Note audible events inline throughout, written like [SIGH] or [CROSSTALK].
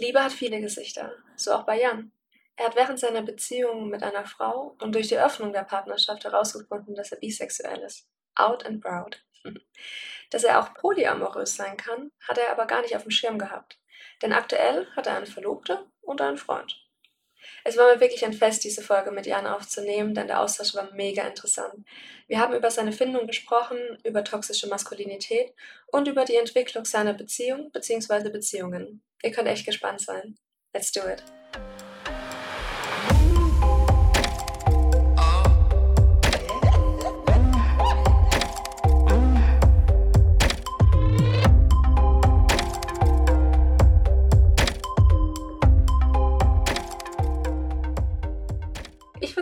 Liebe hat viele Gesichter, so auch bei Jan. Er hat während seiner Beziehung mit einer Frau und durch die Öffnung der Partnerschaft herausgefunden, dass er bisexuell ist. Out and proud. [LAUGHS] Dass er auch polyamorös sein kann, hat er aber gar nicht auf dem Schirm gehabt. Denn aktuell hat er eine Verlobte und einen Freund. Es war mir wirklich ein Fest, diese Folge mit Jan aufzunehmen, denn der Austausch war mega interessant. Wir haben über seine Findung gesprochen, über toxische Maskulinität und über die Entwicklung seiner Beziehung bzw. Beziehungen. Ihr könnt echt gespannt sein. Let's do it.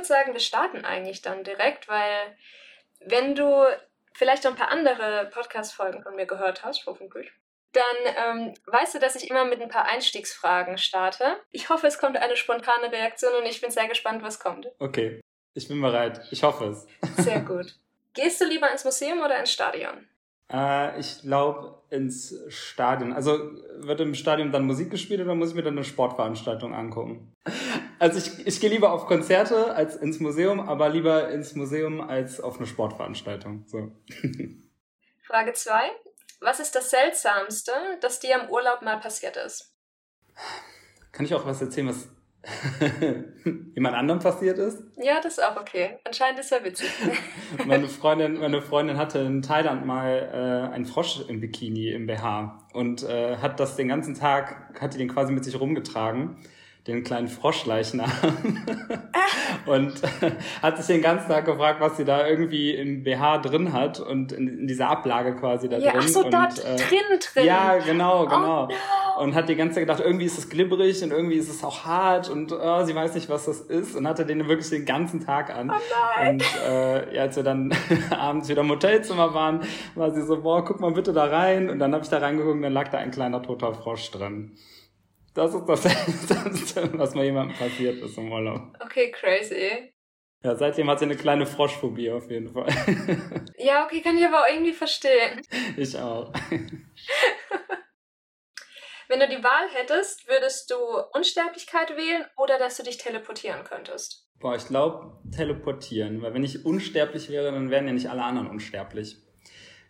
sagen, wir starten eigentlich dann direkt, weil wenn du vielleicht noch ein paar andere Podcast-Folgen von mir gehört hast, hoffentlich, dann ähm, weißt du, dass ich immer mit ein paar Einstiegsfragen starte. Ich hoffe, es kommt eine spontane Reaktion und ich bin sehr gespannt, was kommt. Okay, ich bin bereit. Ich hoffe es. [LAUGHS] Sehr gut. Gehst du lieber ins Museum oder ins Stadion? Äh, ich glaube ins Stadion. Also wird im Stadion dann Musik gespielt oder muss ich mir dann eine Sportveranstaltung angucken? Also ich, ich gehe lieber auf Konzerte als ins Museum, aber lieber ins Museum als auf eine Sportveranstaltung. So. [LAUGHS] Frage 2. Was ist das Seltsamste, das dir im Urlaub mal passiert ist? Kann ich auch was erzählen, was [LAUGHS] jemand anderem passiert ist? Ja, das ist auch okay. Anscheinend ist er witzig. [LAUGHS] meine, Freundin, meine Freundin hatte in Thailand mal äh, einen Frosch im Bikini, im BH. Und äh, hat das den ganzen Tag, hat die den quasi mit sich rumgetragen den kleinen Froschleichnam [LAUGHS] und [LAUGHS] hat sich den ganzen Tag gefragt, was sie da irgendwie im BH drin hat und in, in dieser Ablage quasi da ja, drin. Ach so, und, da äh, drin drin. Ja, genau, genau. Oh, no. Und hat die ganze Zeit gedacht, irgendwie ist es glibberig und irgendwie ist es auch hart und oh, sie weiß nicht, was das ist und hatte den wirklich den ganzen Tag an. Oh nein. Und äh, ja, als wir dann [LAUGHS] abends wieder im Hotelzimmer waren, war sie so, boah, guck mal bitte da rein und dann habe ich da reingeguckt und dann lag da ein kleiner toter Frosch drin. Das ist das [LAUGHS] Seltsamste, was mal jemandem passiert ist im Urlaub. Okay, crazy. Ja, seitdem hat sie eine kleine Froschphobie auf jeden Fall. [LAUGHS] Ja, okay, kann ich aber auch irgendwie verstehen. Ich auch. [LAUGHS] Wenn du die Wahl hättest, würdest du Unsterblichkeit wählen oder dass du dich teleportieren könntest? Boah, ich glaube teleportieren, weil wenn ich unsterblich wäre, dann wären ja nicht alle anderen unsterblich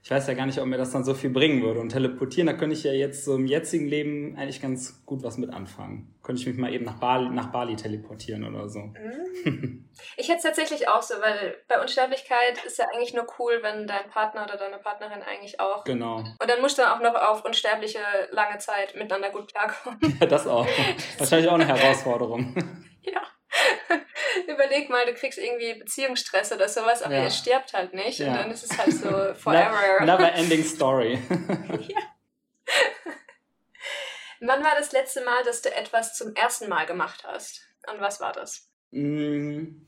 ich weiß ja gar nicht, ob mir das dann so viel bringen würde. Und teleportieren, da könnte ich ja jetzt so im jetzigen Leben eigentlich ganz gut was mit anfangen. Könnte ich mich mal eben nach Bali, nach Bali teleportieren oder so. Mhm. Ich hätte es tatsächlich auch so, weil bei Unsterblichkeit ist ja eigentlich nur cool, wenn dein Partner oder deine Partnerin eigentlich auch. Genau. Und dann musst du auch noch auf unsterbliche lange Zeit miteinander gut klarkommen. Ja, das auch. [LAUGHS] Wahrscheinlich auch eine Herausforderung. Ja. [LAUGHS] Überleg mal, du kriegst irgendwie Beziehungsstress oder sowas, aber ja. ihr stirbt halt nicht. Ja. Und dann ist es halt so [LAUGHS] forever. Never [LAUGHS] ending story. ja. Wann war das letzte Mal, dass du etwas zum ersten Mal gemacht hast? Und was war das? Mm,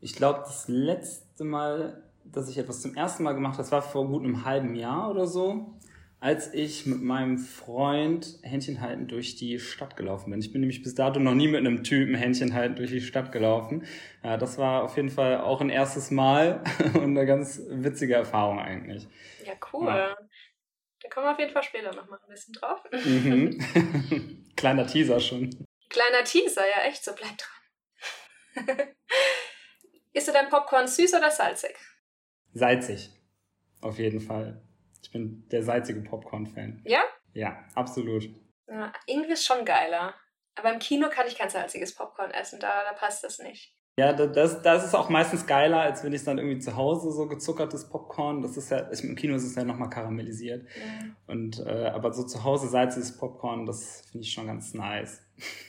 ich glaube, das letzte Mal, dass ich etwas zum ersten Mal gemacht habe, das war vor gut einem halben Jahr oder so als ich mit meinem Freund Händchen halten durch die Stadt gelaufen bin. Ich bin nämlich bis dato noch nie mit einem Typen Händchen halten durch die Stadt gelaufen. Ja, das war auf jeden Fall auch ein erstes Mal [LAUGHS] und eine ganz witzige Erfahrung eigentlich. Ja, cool. Ja. Da kommen wir auf jeden Fall später noch mal ein bisschen drauf. Mhm. [LAUGHS] [LAUGHS] Kleiner Teaser schon. Kleiner Teaser, ja echt, so bleib dran. Ist du dein Popcorn süß oder salzig? Salzig. Auf jeden Fall. Ich bin der salzige Popcorn-Fan. Ja? Ja, absolut. Ja, irgendwie ist schon geiler. Aber im Kino kann ich kein salziges Popcorn essen, da, da passt das nicht. Ja, das, das ist auch meistens geiler, als wenn ich dann irgendwie zu Hause so gezuckertes Popcorn, das ist ja, im Kino ist es ja nochmal karamellisiert. Mhm. Und, äh, aber so zu Hause salziges Popcorn, das finde ich schon ganz nice.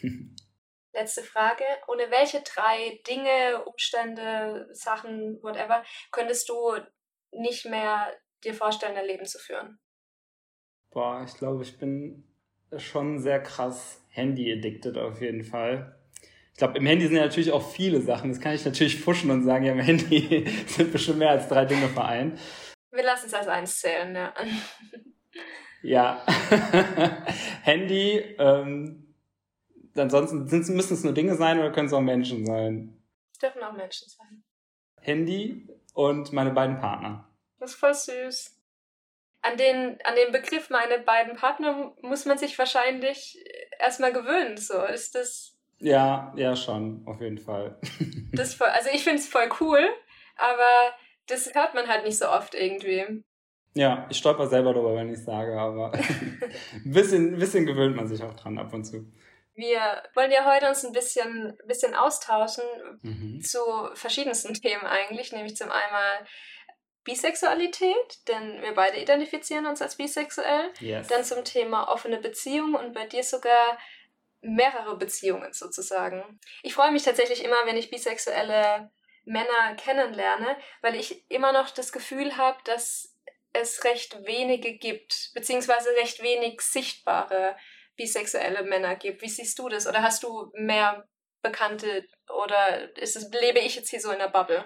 [LAUGHS] Letzte Frage. Ohne welche drei Dinge, Umstände, Sachen, whatever, könntest du nicht mehr dir vorstellen, dein Leben zu führen? Boah, ich glaube, ich bin schon sehr krass Handy-addicted auf jeden Fall. Ich glaube, im Handy sind ja natürlich auch viele Sachen. Das kann ich natürlich fuschen und sagen, ja, im Handy [LAUGHS] sind bestimmt mehr als drei Dinge vereint. Wir lassen es als eins zählen, ja. [LAUGHS] ja. [LAUGHS] Handy, ähm, ansonsten müssen es nur Dinge sein oder können es auch Menschen sein? Es dürfen auch Menschen sein. Handy und meine beiden Partner. Das ist voll süß. An den, an den Begriff meine beiden Partner muss man sich wahrscheinlich erstmal gewöhnt. So ist das. Ja, ja, schon, auf jeden Fall. [LAUGHS] das voll, also ich finde es voll cool, aber das hört man halt nicht so oft irgendwie. Ja, ich stolper selber darüber, wenn ich sage, aber ein [LAUGHS] bisschen, bisschen gewöhnt man sich auch dran ab und zu. Wir wollen ja heute uns ein bisschen, bisschen austauschen mhm. zu verschiedensten Themen eigentlich, nämlich zum einmal Bisexualität, denn wir beide identifizieren uns als bisexuell. Yes. Dann zum Thema offene Beziehungen und bei dir sogar mehrere Beziehungen sozusagen. Ich freue mich tatsächlich immer, wenn ich bisexuelle Männer kennenlerne, weil ich immer noch das Gefühl habe, dass es recht wenige gibt, beziehungsweise recht wenig sichtbare bisexuelle Männer gibt. Wie siehst du das? Oder hast du mehr Bekannte oder ist es, lebe ich jetzt hier so in der Bubble?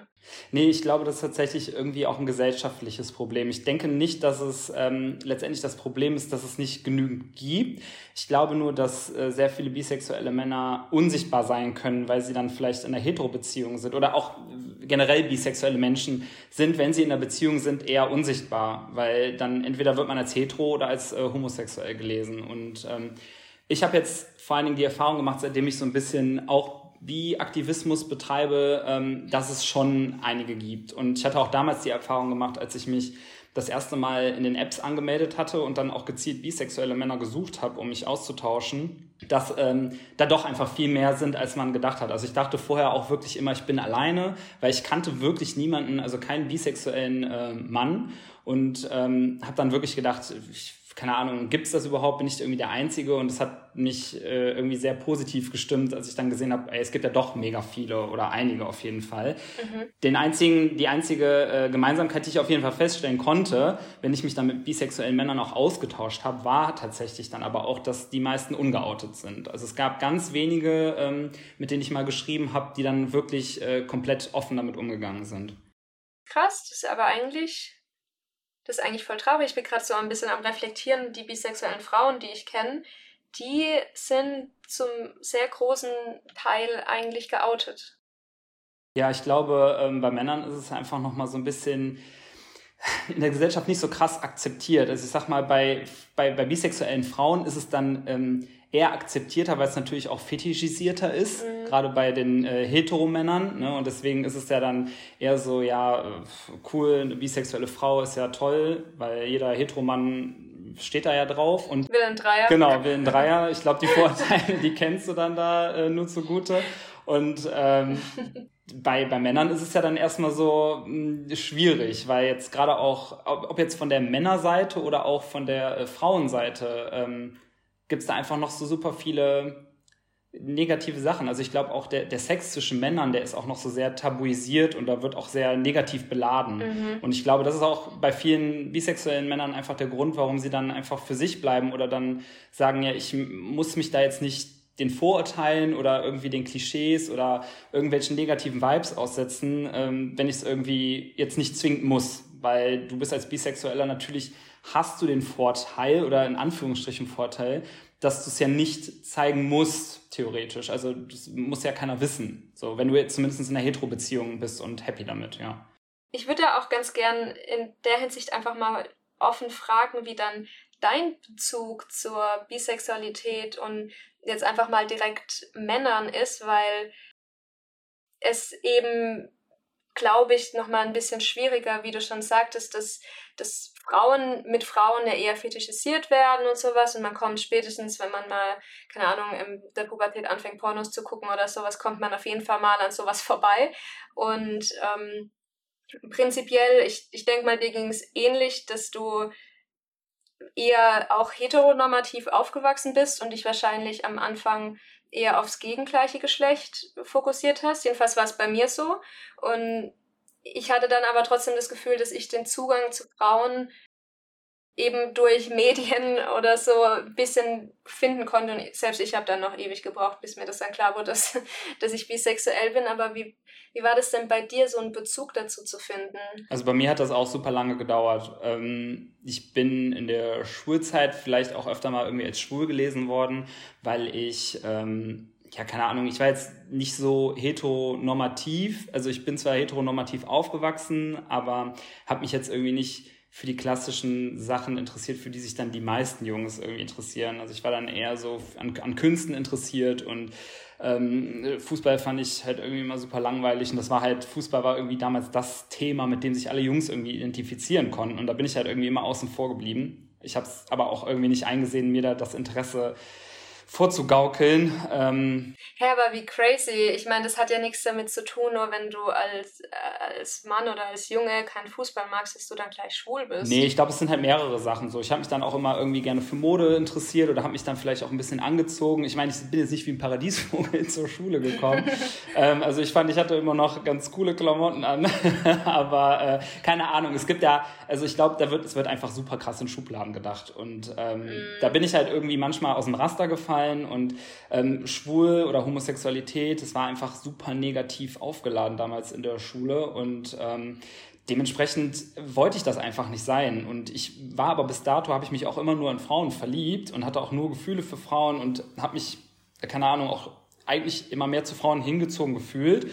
Nee, ich glaube, das ist tatsächlich irgendwie auch ein gesellschaftliches Problem. Ich denke nicht, dass es ähm, letztendlich das Problem ist, dass es nicht genügend gibt. Ich glaube nur, dass äh, sehr viele bisexuelle Männer unsichtbar sein können, weil sie dann vielleicht in einer Hetero-Beziehung sind oder auch generell bisexuelle Menschen sind, wenn sie in einer Beziehung sind, eher unsichtbar, weil dann entweder wird man als hetero oder als äh, homosexuell gelesen und ähm, ich habe jetzt vor allen Dingen die Erfahrung gemacht, seitdem ich so ein bisschen auch wie Aktivismus betreibe, ähm, dass es schon einige gibt. Und ich hatte auch damals die Erfahrung gemacht, als ich mich das erste Mal in den Apps angemeldet hatte und dann auch gezielt bisexuelle Männer gesucht habe, um mich auszutauschen, dass ähm, da doch einfach viel mehr sind, als man gedacht hat. Also ich dachte vorher auch wirklich immer, ich bin alleine, weil ich kannte wirklich niemanden, also keinen bisexuellen äh, Mann und ähm, habe dann wirklich gedacht, ich keine Ahnung, gibt es das überhaupt? Bin ich irgendwie der Einzige? Und es hat mich äh, irgendwie sehr positiv gestimmt, als ich dann gesehen habe, es gibt ja doch mega viele oder einige auf jeden Fall. Mhm. Den einzigen, die einzige äh, Gemeinsamkeit, die ich auf jeden Fall feststellen konnte, wenn ich mich dann mit bisexuellen Männern auch ausgetauscht habe, war tatsächlich dann aber auch, dass die meisten ungeoutet sind. Also es gab ganz wenige, ähm, mit denen ich mal geschrieben habe, die dann wirklich äh, komplett offen damit umgegangen sind. Krass, das ist aber eigentlich das ist eigentlich voll traurig. Ich bin gerade so ein bisschen am Reflektieren, die bisexuellen Frauen, die ich kenne, die sind zum sehr großen Teil eigentlich geoutet. Ja, ich glaube, ähm, bei Männern ist es einfach nochmal so ein bisschen in der Gesellschaft nicht so krass akzeptiert. Also ich sag mal, bei, bei, bei bisexuellen Frauen ist es dann ähm, eher akzeptierter, weil es natürlich auch fetischisierter ist, mhm. gerade bei den äh, Heteromännern. Ne? Und deswegen ist es ja dann eher so, ja, cool, eine bisexuelle Frau ist ja toll, weil jeder Heteromann steht da ja drauf. Und will ein Dreier. Genau, will ein Dreier. Ich glaube, die Vorteile, die kennst du dann da äh, nur zugute. Und ähm, bei, bei Männern ist es ja dann erstmal so mh, hm, schwierig, weil jetzt gerade auch, ob, ob, jetzt von der Männerseite oder auch von der äh, Frauenseite, ähm, gibt es da einfach noch so super viele negative Sachen. Also ich glaube auch der, der Sex zwischen Männern, der ist auch noch so sehr tabuisiert und da wird auch sehr negativ beladen. Mhm. Und ich glaube, das ist auch bei vielen bisexuellen Männern einfach der Grund, warum sie dann einfach für sich bleiben oder dann sagen, ja, ich muss mich da jetzt nicht den Vorurteilen oder irgendwie den Klischees oder irgendwelchen negativen Vibes aussetzen, ähm, wenn ich es irgendwie jetzt nicht zwingend muss. Weil du bist als Bisexueller natürlich hast du den Vorteil oder in Anführungsstrichen Vorteil, dass du es ja nicht zeigen musst, theoretisch. Also das muss ja keiner wissen. So, wenn du jetzt zumindest in einer Hetero-Beziehung bist und happy damit, ja. Ich würde da auch ganz gern in der Hinsicht einfach mal offen fragen, wie dann dein Bezug zur Bisexualität und jetzt einfach mal direkt Männern ist, weil es eben glaube ich, nochmal ein bisschen schwieriger, wie du schon sagtest, dass, dass Frauen mit Frauen ja eher fetischisiert werden und sowas und man kommt spätestens, wenn man mal, keine Ahnung, in der Pubertät anfängt, Pornos zu gucken oder sowas, kommt man auf jeden Fall mal an sowas vorbei. Und ähm, prinzipiell, ich, ich denke mal, dir ging es ähnlich, dass du eher auch heteronormativ aufgewachsen bist und dich wahrscheinlich am Anfang eher aufs gegengleiche Geschlecht fokussiert hast. Jedenfalls war es bei mir so. Und ich hatte dann aber trotzdem das Gefühl, dass ich den Zugang zu Frauen eben durch Medien [LAUGHS] oder so ein bisschen finden konnte. Und selbst ich habe dann noch ewig gebraucht, bis mir das dann klar wurde, [LAUGHS] dass, dass ich bisexuell bin. Aber wie, wie war das denn bei dir, so einen Bezug dazu zu finden? Also bei mir hat das auch super lange gedauert. Ähm, ich bin in der Schulzeit vielleicht auch öfter mal irgendwie als schwul gelesen worden, weil ich ähm, ja, keine Ahnung, ich war jetzt nicht so heteronormativ. Also ich bin zwar heteronormativ aufgewachsen, aber habe mich jetzt irgendwie nicht für die klassischen Sachen interessiert, für die sich dann die meisten Jungs irgendwie interessieren. Also ich war dann eher so an, an Künsten interessiert und ähm, Fußball fand ich halt irgendwie immer super langweilig und das war halt, Fußball war irgendwie damals das Thema, mit dem sich alle Jungs irgendwie identifizieren konnten und da bin ich halt irgendwie immer außen vor geblieben. Ich habe es aber auch irgendwie nicht eingesehen, mir da das Interesse vorzugaukeln. Ähm, ja, aber wie crazy. Ich meine, das hat ja nichts damit zu tun, nur wenn du als, äh, als Mann oder als Junge keinen Fußball magst, dass du dann gleich schwul bist. Nee, ich glaube, es sind halt mehrere Sachen so. Ich habe mich dann auch immer irgendwie gerne für Mode interessiert oder habe mich dann vielleicht auch ein bisschen angezogen. Ich meine, ich bin jetzt nicht wie ein Paradiesvogel [LAUGHS] zur Schule gekommen. [LAUGHS] ähm, also ich fand, ich hatte immer noch ganz coole Klamotten an. [LAUGHS] aber äh, keine Ahnung, es gibt ja, also ich glaube, da wird, es wird einfach super krass in Schubladen gedacht. Und ähm, mm. da bin ich halt irgendwie manchmal aus dem Raster gefallen und ähm, schwul oder Homosexualität, das war einfach super negativ aufgeladen damals in der Schule und ähm, dementsprechend wollte ich das einfach nicht sein. Und ich war aber bis dato, habe ich mich auch immer nur in Frauen verliebt und hatte auch nur Gefühle für Frauen und habe mich, keine Ahnung, auch eigentlich immer mehr zu Frauen hingezogen gefühlt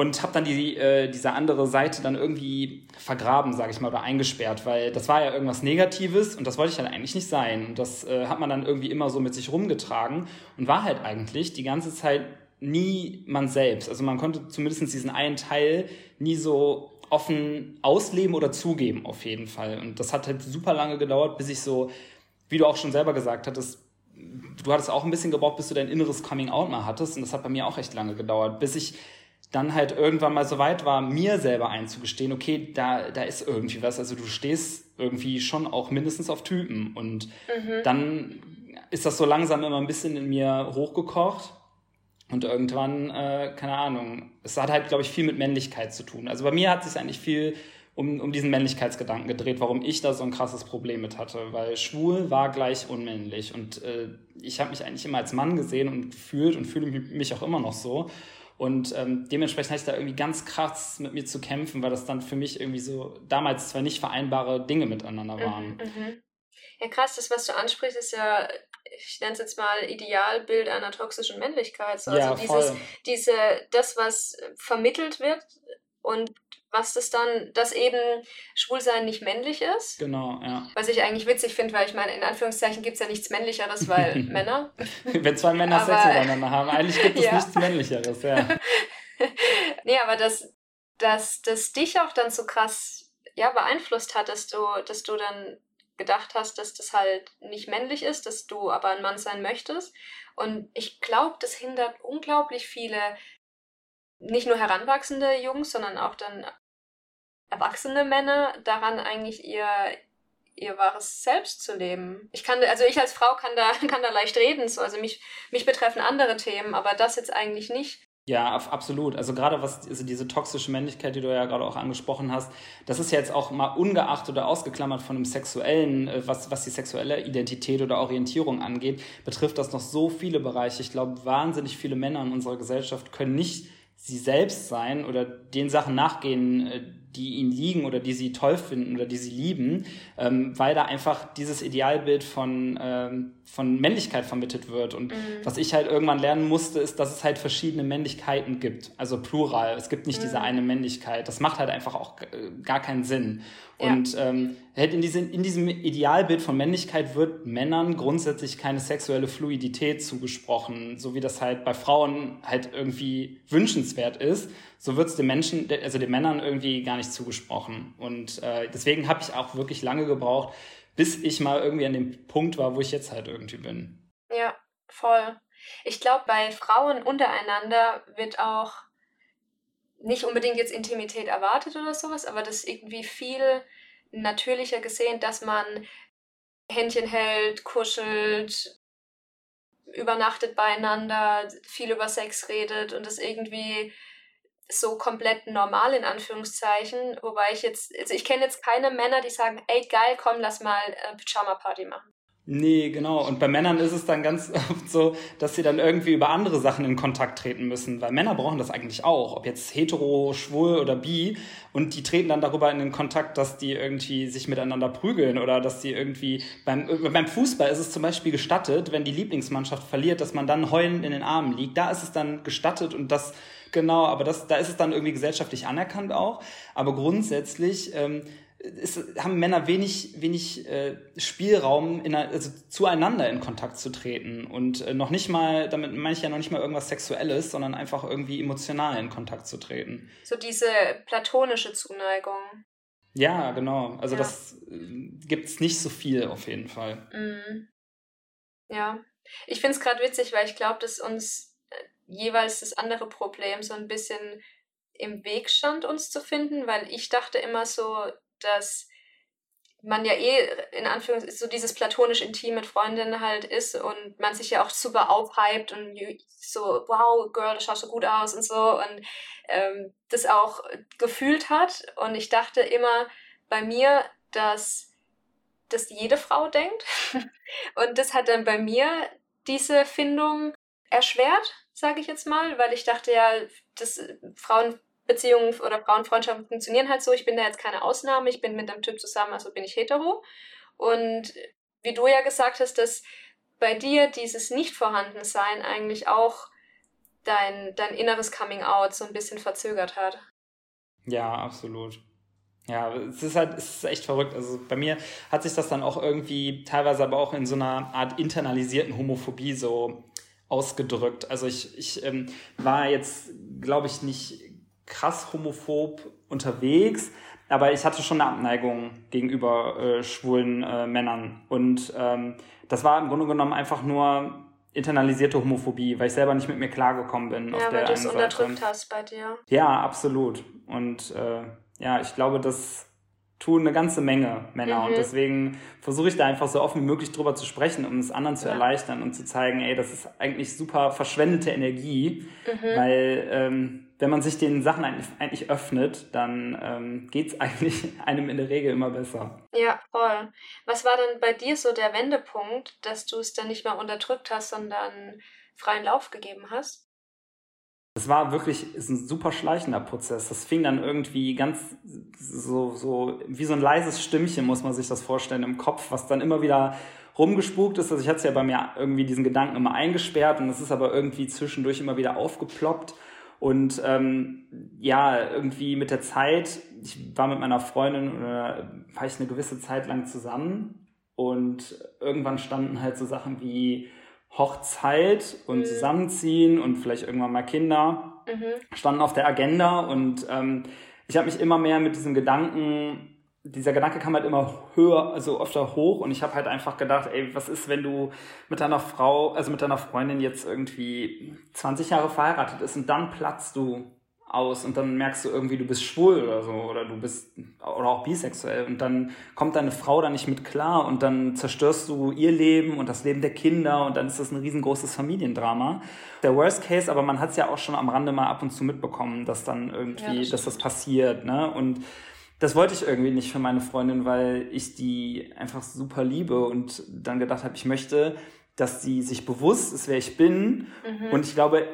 und habe dann die, äh, diese andere Seite dann irgendwie vergraben, sage ich mal, oder eingesperrt, weil das war ja irgendwas Negatives und das wollte ich halt eigentlich nicht sein. Und das äh, hat man dann irgendwie immer so mit sich rumgetragen und war halt eigentlich die ganze Zeit nie man selbst. Also man konnte zumindest diesen einen Teil nie so offen ausleben oder zugeben, auf jeden Fall. Und das hat halt super lange gedauert, bis ich so, wie du auch schon selber gesagt hattest, du hattest auch ein bisschen gebraucht, bis du dein inneres Coming Out mal hattest. Und das hat bei mir auch recht lange gedauert, bis ich dann halt irgendwann mal so weit war, mir selber einzugestehen, okay, da, da ist irgendwie was. Also du stehst irgendwie schon auch mindestens auf Typen. Und mhm. dann ist das so langsam immer ein bisschen in mir hochgekocht. Und irgendwann, äh, keine Ahnung, es hat halt, glaube ich, viel mit Männlichkeit zu tun. Also bei mir hat sich eigentlich viel um, um diesen Männlichkeitsgedanken gedreht, warum ich da so ein krasses Problem mit hatte. Weil schwul war gleich unmännlich. Und äh, ich habe mich eigentlich immer als Mann gesehen und gefühlt und fühle mich auch immer noch so. Und ähm, dementsprechend hatte ich da irgendwie ganz krass mit mir zu kämpfen, weil das dann für mich irgendwie so damals zwei nicht vereinbare Dinge miteinander mhm, waren. Mhm, Ja, krass, das, was du ansprichst, ist ja, ich nenne es jetzt mal Idealbild einer toxischen Männlichkeit. So, also dieses, diese, das, was vermittelt wird und was das dann, dass eben Schwulsein nicht männlich ist. Genau, ja. Was ich eigentlich witzig finde, weil ich meine, in Anführungszeichen gibt es ja nichts Männlicheres, weil [LAUGHS] Männer. Wenn zwei Männer aber, Sex miteinander haben, eigentlich gibt es [LAUGHS] ja. nichts Männlicheres, ja. [LAUGHS] nee, aber dass, dass das dich auch dann so krass ja, beeinflusst hat, dass du, dass du dann gedacht hast, dass das halt nicht männlich ist, dass du aber ein Mann sein möchtest. Und ich glaube, das hindert unglaublich viele nicht nur heranwachsende Jungs, sondern auch dann erwachsene Männer daran eigentlich ihr ihr wahres Selbst zu leben. Ich kann, also ich als Frau kann da, [LAUGHS] kann da leicht reden, so. Also mich, mich betreffen andere Themen, aber das jetzt eigentlich nicht. Ja, absolut. Also gerade was also diese toxische Männlichkeit, die du ja gerade auch angesprochen hast, das ist ja jetzt auch mal ungeachtet oder ausgeklammert von dem sexuellen, äh, was, was die sexuelle Identität oder Orientierung angeht, betrifft das noch so viele Bereiche. Ich glaube, wahnsinnig viele Männer in unserer Gesellschaft können nicht sie selbst sein oder den Sachen nachgehen, äh, die ihnen liegen oder die sie toll finden oder die sie lieben, ähm, weil da einfach dieses Idealbild von, ähm, von Männlichkeit vermittelt wird. Und mhm. was ich halt irgendwann lernen musste, ist, dass es halt verschiedene Männlichkeiten gibt. Also plural. Es gibt nicht mhm. diese eine Männlichkeit. Das macht halt einfach auch äh, gar keinen Sinn. Und ähm, halt in, diesem, in diesem Idealbild von Männlichkeit wird Männern grundsätzlich keine sexuelle Fluidität zugesprochen, so wie das halt bei Frauen halt irgendwie wünschenswert ist. So wird es den Menschen, also den Männern irgendwie gar nicht zugesprochen. Und äh, deswegen habe ich auch wirklich lange gebraucht, bis ich mal irgendwie an dem Punkt war, wo ich jetzt halt irgendwie bin. Ja, voll. Ich glaube, bei Frauen untereinander wird auch nicht unbedingt jetzt Intimität erwartet oder sowas, aber das ist irgendwie viel natürlicher gesehen, dass man Händchen hält, kuschelt, übernachtet beieinander, viel über Sex redet und das irgendwie so komplett normal in Anführungszeichen, wobei ich jetzt, also ich kenne jetzt keine Männer, die sagen, ey geil, komm, lass mal äh, Pyjama Party machen. Nee, genau. Und bei Männern ist es dann ganz [LAUGHS] oft so, dass sie dann irgendwie über andere Sachen in Kontakt treten müssen. Weil Männer brauchen das eigentlich auch. Ob jetzt hetero, schwul oder bi. Und die treten dann darüber in den Kontakt, dass die irgendwie sich miteinander prügeln oder dass die irgendwie beim, beim Fußball ist es zum Beispiel gestattet, wenn die Lieblingsmannschaft verliert, dass man dann heulend in den Armen liegt. Da ist es dann gestattet und das, genau, aber das, da ist es dann irgendwie gesellschaftlich anerkannt auch. Aber grundsätzlich, ähm, ist, haben Männer wenig, wenig äh, Spielraum, in, also zueinander in Kontakt zu treten. Und äh, noch nicht mal, damit meine ich ja noch nicht mal irgendwas Sexuelles, sondern einfach irgendwie emotional in Kontakt zu treten. So diese platonische Zuneigung. Ja, genau. Also ja. das äh, gibt's nicht so viel auf jeden Fall. Mhm. Ja. Ich finde es gerade witzig, weil ich glaube, dass uns jeweils das andere Problem so ein bisschen im Weg stand, uns zu finden, weil ich dachte immer so, dass man ja eh in Anführungszeichen so dieses platonisch intim mit Freundinnen halt ist und man sich ja auch super aufhypt und so, wow, Girl, du schaust so gut aus und so und ähm, das auch gefühlt hat. Und ich dachte immer bei mir, dass das jede Frau denkt. [LAUGHS] und das hat dann bei mir diese Findung erschwert, sage ich jetzt mal, weil ich dachte ja, dass Frauen Beziehungen oder Frauenfreundschaften funktionieren halt so. Ich bin da jetzt keine Ausnahme. Ich bin mit einem Typ zusammen, also bin ich hetero. Und wie du ja gesagt hast, dass bei dir dieses Nicht-Vorhandensein eigentlich auch dein, dein inneres Coming-out so ein bisschen verzögert hat. Ja, absolut. Ja, es ist halt, es ist echt verrückt. Also bei mir hat sich das dann auch irgendwie teilweise aber auch in so einer Art internalisierten Homophobie so ausgedrückt. Also ich, ich ähm, war jetzt, glaube ich, nicht krass homophob unterwegs, aber ich hatte schon eine Abneigung gegenüber äh, schwulen äh, Männern. Und ähm, das war im Grunde genommen einfach nur internalisierte Homophobie, weil ich selber nicht mit mir klargekommen bin. Ja, auf der weil du es unterdrückt hast bei dir. Ja, absolut. Und äh, ja, ich glaube, das tun eine ganze Menge Männer. Mhm. Und deswegen versuche ich da einfach so offen wie möglich drüber zu sprechen, um es anderen zu ja. erleichtern und zu zeigen, ey, das ist eigentlich super verschwendete Energie, mhm. weil ähm, wenn man sich den Sachen eigentlich, öffnet, dann ähm, geht es [LAUGHS] eigentlich einem in der Regel immer besser. Ja, voll. Was war denn bei dir so der Wendepunkt, dass du es dann nicht mehr unterdrückt hast, sondern freien Lauf gegeben hast? Es war wirklich ist ein super schleichender Prozess. Das fing dann irgendwie ganz so, so wie so ein leises Stimmchen, muss man sich das vorstellen, im Kopf, was dann immer wieder rumgespukt ist. Also ich hatte es ja bei mir irgendwie diesen Gedanken immer eingesperrt und es ist aber irgendwie zwischendurch immer wieder aufgeploppt. Und ähm, ja, irgendwie mit der Zeit, ich war mit meiner Freundin oder war ich eine gewisse Zeit lang zusammen und irgendwann standen halt so Sachen wie Hochzeit und mhm. Zusammenziehen und vielleicht irgendwann mal Kinder mhm. standen auf der Agenda und ähm, ich habe mich immer mehr mit diesem Gedanken dieser Gedanke kam halt immer höher, also öfter hoch und ich habe halt einfach gedacht, ey, was ist, wenn du mit deiner Frau, also mit deiner Freundin jetzt irgendwie 20 Jahre verheiratet ist und dann platzt du aus und dann merkst du irgendwie, du bist schwul oder so oder du bist oder auch bisexuell und dann kommt deine Frau da nicht mit klar und dann zerstörst du ihr Leben und das Leben der Kinder und dann ist das ein riesengroßes Familiendrama. Der Worst Case, aber man hat es ja auch schon am Rande mal ab und zu mitbekommen, dass dann irgendwie, ja, das dass das passiert, ne? Und das wollte ich irgendwie nicht für meine Freundin, weil ich die einfach super liebe und dann gedacht habe, ich möchte, dass sie sich bewusst ist, wer ich bin. Mhm. Und ich glaube,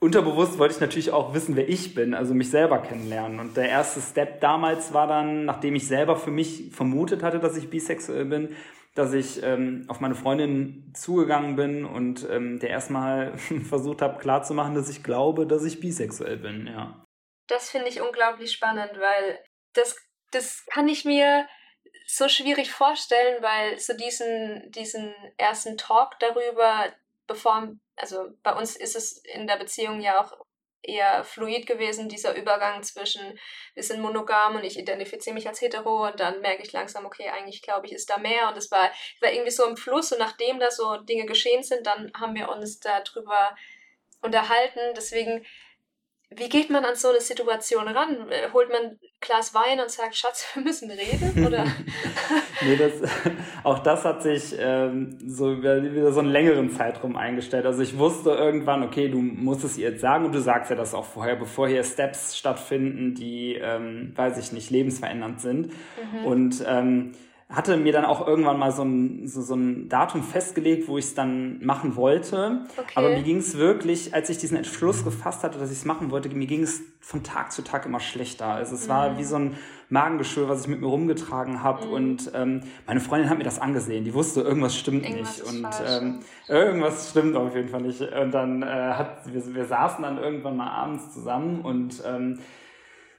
unterbewusst wollte ich natürlich auch wissen, wer ich bin, also mich selber kennenlernen. Und der erste Step damals war dann, nachdem ich selber für mich vermutet hatte, dass ich bisexuell bin, dass ich ähm, auf meine Freundin zugegangen bin und ähm, der erstmal [LAUGHS] versucht habe klarzumachen, dass ich glaube, dass ich bisexuell bin, ja. Das finde ich unglaublich spannend, weil das das kann ich mir so schwierig vorstellen, weil so diesen, diesen ersten Talk darüber, bevor, also bei uns ist es in der Beziehung ja auch eher fluid gewesen, dieser Übergang zwischen, wir sind monogam und ich identifiziere mich als hetero und dann merke ich langsam, okay, eigentlich glaube ich, ist da mehr und es war, war irgendwie so im Fluss und nachdem da so Dinge geschehen sind, dann haben wir uns darüber unterhalten. Deswegen wie geht man an so eine Situation ran? Äh, holt man ein Glas Wein und sagt, Schatz, [LAUGHS] wir müssen reden? Oder? [LAUGHS] nee, das, [LAUGHS] auch das hat sich ähm, so wieder so einen längeren Zeitraum eingestellt. Also ich wusste irgendwann, okay, du musst es ihr jetzt sagen und du sagst ja das auch vorher, bevor hier Steps stattfinden, die, ähm, weiß ich nicht, lebensverändernd sind. Mhm. Und ähm, hatte mir dann auch irgendwann mal so ein, so, so ein Datum festgelegt, wo ich es dann machen wollte. Okay. Aber mir ging es wirklich, als ich diesen Entschluss gefasst hatte, dass ich es machen wollte, mir ging es von Tag zu Tag immer schlechter. Also es mhm. war wie so ein Magengeschwür, was ich mit mir rumgetragen habe. Mhm. Und ähm, meine Freundin hat mir das angesehen. Die wusste, irgendwas stimmt irgendwas nicht. Und ähm, irgendwas stimmt auf jeden Fall nicht. Und dann äh, hat wir, wir saßen dann irgendwann mal abends zusammen und ähm,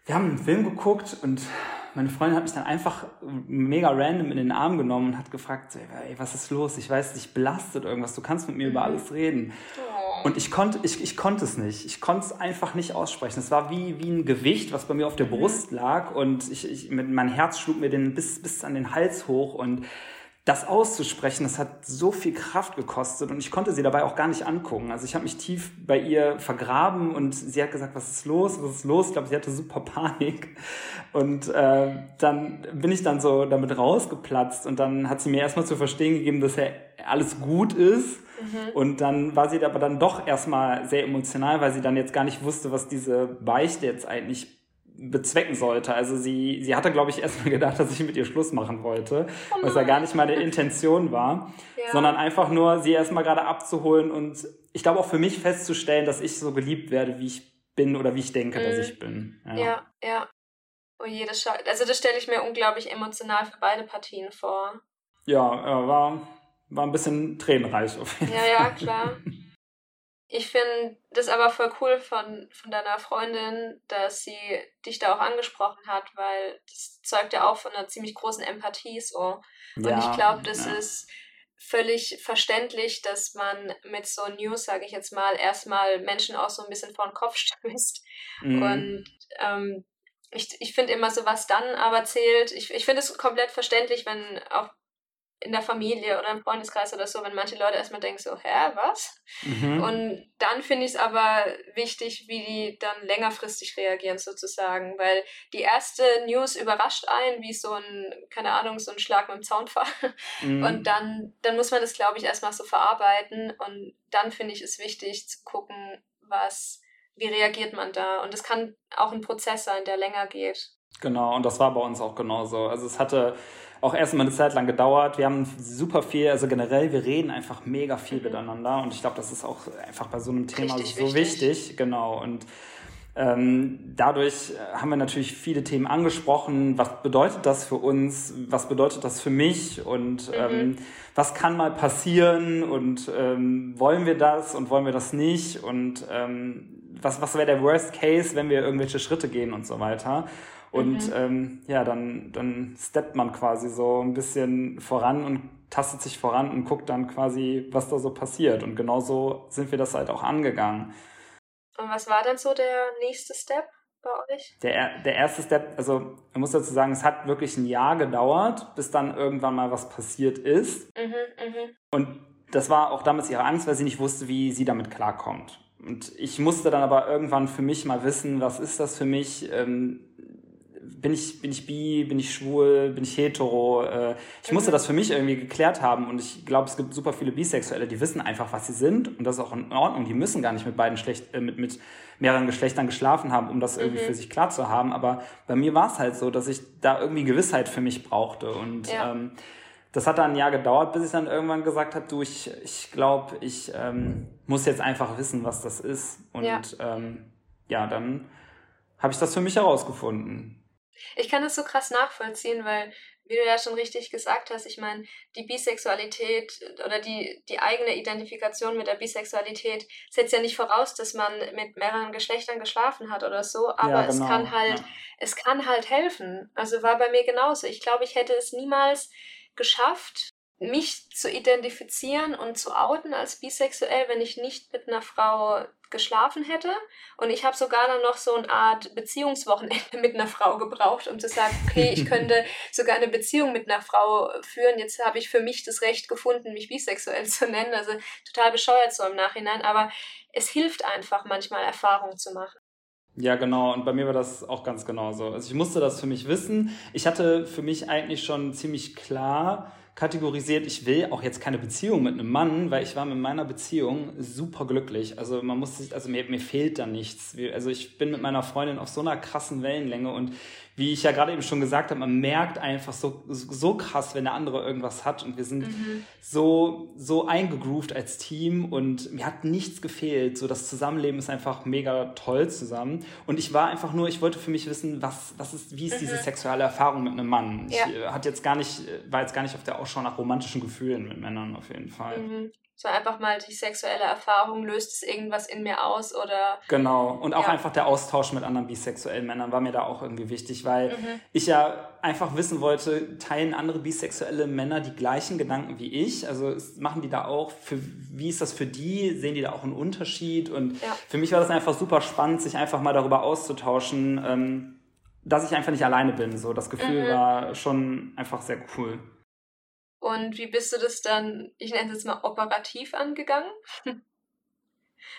wir haben einen Film geguckt und meine Freundin hat mich dann einfach mega random in den Arm genommen und hat gefragt, ey, was ist los? Ich weiß, dich belastet irgendwas. Du kannst mit mir mhm. über alles reden. Oh. Und ich konnte, ich, ich konnte es nicht. Ich konnte es einfach nicht aussprechen. Es war wie, wie ein Gewicht, was bei mir auf der mhm. Brust lag und ich, ich, mein Herz schlug mir den bis, bis an den Hals hoch und das auszusprechen, das hat so viel Kraft gekostet und ich konnte sie dabei auch gar nicht angucken. Also ich habe mich tief bei ihr vergraben und sie hat gesagt, was ist los, was ist los? Ich glaube, sie hatte super Panik. Und äh, dann bin ich dann so damit rausgeplatzt und dann hat sie mir erstmal zu verstehen gegeben, dass ja alles gut ist. Mhm. Und dann war sie aber dann doch erstmal sehr emotional, weil sie dann jetzt gar nicht wusste, was diese Beichte jetzt eigentlich bezwecken sollte. Also sie, sie hatte, glaube ich, erstmal gedacht, dass ich mit ihr Schluss machen wollte, oh was ja gar nicht meine Intention war, ja. sondern einfach nur sie erstmal gerade abzuholen und ich glaube auch für mich festzustellen, dass ich so geliebt werde, wie ich bin oder wie ich denke, mhm. dass ich bin. Ja, ja. ja. Oh je, das also das stelle ich mir unglaublich emotional für beide Partien vor. Ja, war, war ein bisschen tränenreich auf jeden Fall. Ja, ja, klar. [LAUGHS] Ich finde das aber voll cool von, von deiner Freundin, dass sie dich da auch angesprochen hat, weil das zeugt ja auch von einer ziemlich großen Empathie so. Und ja, ich glaube, das ja. ist völlig verständlich, dass man mit so News, sage ich jetzt mal, erstmal Menschen auch so ein bisschen vor den Kopf [LAUGHS] stößt. Mhm. Und ähm, ich, ich finde immer so, was dann aber zählt. Ich, ich finde es komplett verständlich, wenn auch in der Familie oder im Freundeskreis oder so, wenn manche Leute erstmal denken so, hä, was? Mhm. Und dann finde ich es aber wichtig, wie die dann längerfristig reagieren sozusagen, weil die erste News überrascht einen, wie so ein, keine Ahnung, so ein Schlag mit dem Zaunfall. Mhm. Und dann, dann muss man das, glaube ich, erstmal so verarbeiten und dann finde ich es wichtig zu gucken, was, wie reagiert man da? Und es kann auch ein Prozess sein, der länger geht. Genau, und das war bei uns auch genauso. Also es hatte auch erstmal eine Zeit lang gedauert. Wir haben super viel, also generell, wir reden einfach mega viel mhm. miteinander und ich glaube, das ist auch einfach bei so einem Thema Richtig so wichtig. wichtig. Genau. Und ähm, dadurch haben wir natürlich viele Themen angesprochen. Was bedeutet das für uns? Was bedeutet das für mich? Und mhm. ähm, was kann mal passieren? Und ähm, wollen wir das und wollen wir das nicht? Und ähm, was, was wäre der Worst Case, wenn wir irgendwelche Schritte gehen und so weiter? Und mhm. ähm, ja, dann, dann steppt man quasi so ein bisschen voran und tastet sich voran und guckt dann quasi, was da so passiert. Und genauso sind wir das halt auch angegangen. Und was war dann so der nächste Step bei euch? Der, der erste Step, also man muss dazu sagen, es hat wirklich ein Jahr gedauert, bis dann irgendwann mal was passiert ist. Mhm, mh. Und das war auch damals ihre Angst, weil sie nicht wusste, wie sie damit klarkommt. Und ich musste dann aber irgendwann für mich mal wissen, was ist das für mich? Ähm, bin ich, bin ich bi, bin ich schwul, bin ich hetero? Äh, ich musste das für mich irgendwie geklärt haben und ich glaube, es gibt super viele Bisexuelle, die wissen einfach, was sie sind und das ist auch in Ordnung. Die müssen gar nicht mit beiden schlecht, äh, mit, mit mehreren Geschlechtern geschlafen haben, um das irgendwie mhm. für sich klar zu haben. Aber bei mir war es halt so, dass ich da irgendwie Gewissheit für mich brauchte und ja. ähm, das hat dann ein Jahr gedauert, bis ich dann irgendwann gesagt habe, du, ich, ich glaube, ich ähm, muss jetzt einfach wissen, was das ist. Und ja, ähm, ja dann habe ich das für mich herausgefunden. Ich kann das so krass nachvollziehen, weil, wie du ja schon richtig gesagt hast, ich meine, die Bisexualität oder die, die eigene Identifikation mit der Bisexualität setzt ja nicht voraus, dass man mit mehreren Geschlechtern geschlafen hat oder so, aber ja, genau. es kann halt, ja. es kann halt helfen. Also war bei mir genauso. Ich glaube, ich hätte es niemals geschafft, mich zu identifizieren und zu outen als bisexuell, wenn ich nicht mit einer Frau geschlafen hätte. Und ich habe sogar dann noch so eine Art Beziehungswochenende [LAUGHS] mit einer Frau gebraucht, um zu sagen, okay, ich [LAUGHS] könnte sogar eine Beziehung mit einer Frau führen. Jetzt habe ich für mich das Recht gefunden, mich bisexuell [LAUGHS] zu nennen. Also total bescheuert so im Nachhinein. Aber es hilft einfach manchmal, Erfahrungen zu machen. Ja, genau. Und bei mir war das auch ganz genauso. Also ich musste das für mich wissen. Ich hatte für mich eigentlich schon ziemlich klar, kategorisiert, ich will auch jetzt keine Beziehung mit einem Mann, weil ich war mit meiner Beziehung super glücklich. Also man muss sich, also mir, mir fehlt da nichts. Also ich bin mit meiner Freundin auf so einer krassen Wellenlänge und wie ich ja gerade eben schon gesagt habe, man merkt einfach so, so krass, wenn der andere irgendwas hat und wir sind mhm. so, so eingegroovt als Team und mir hat nichts gefehlt. So das Zusammenleben ist einfach mega toll zusammen und ich war einfach nur, ich wollte für mich wissen, was, was ist, wie ist mhm. diese sexuelle Erfahrung mit einem Mann? Ja. Ich äh, hat jetzt gar nicht, war jetzt gar nicht auf der Ausschau nach romantischen Gefühlen mit Männern auf jeden Fall. Mhm. So einfach mal die sexuelle Erfahrung, löst es irgendwas in mir aus oder. Genau. Und auch ja. einfach der Austausch mit anderen bisexuellen Männern war mir da auch irgendwie wichtig, weil mhm. ich ja einfach wissen wollte, teilen andere bisexuelle Männer die gleichen Gedanken wie ich? Also machen die da auch, für, wie ist das für die? Sehen die da auch einen Unterschied? Und ja. für mich war das einfach super spannend, sich einfach mal darüber auszutauschen, ähm, dass ich einfach nicht alleine bin. So, das Gefühl mhm. war schon einfach sehr cool. Und wie bist du das dann, ich nenne es jetzt mal operativ angegangen? [LAUGHS]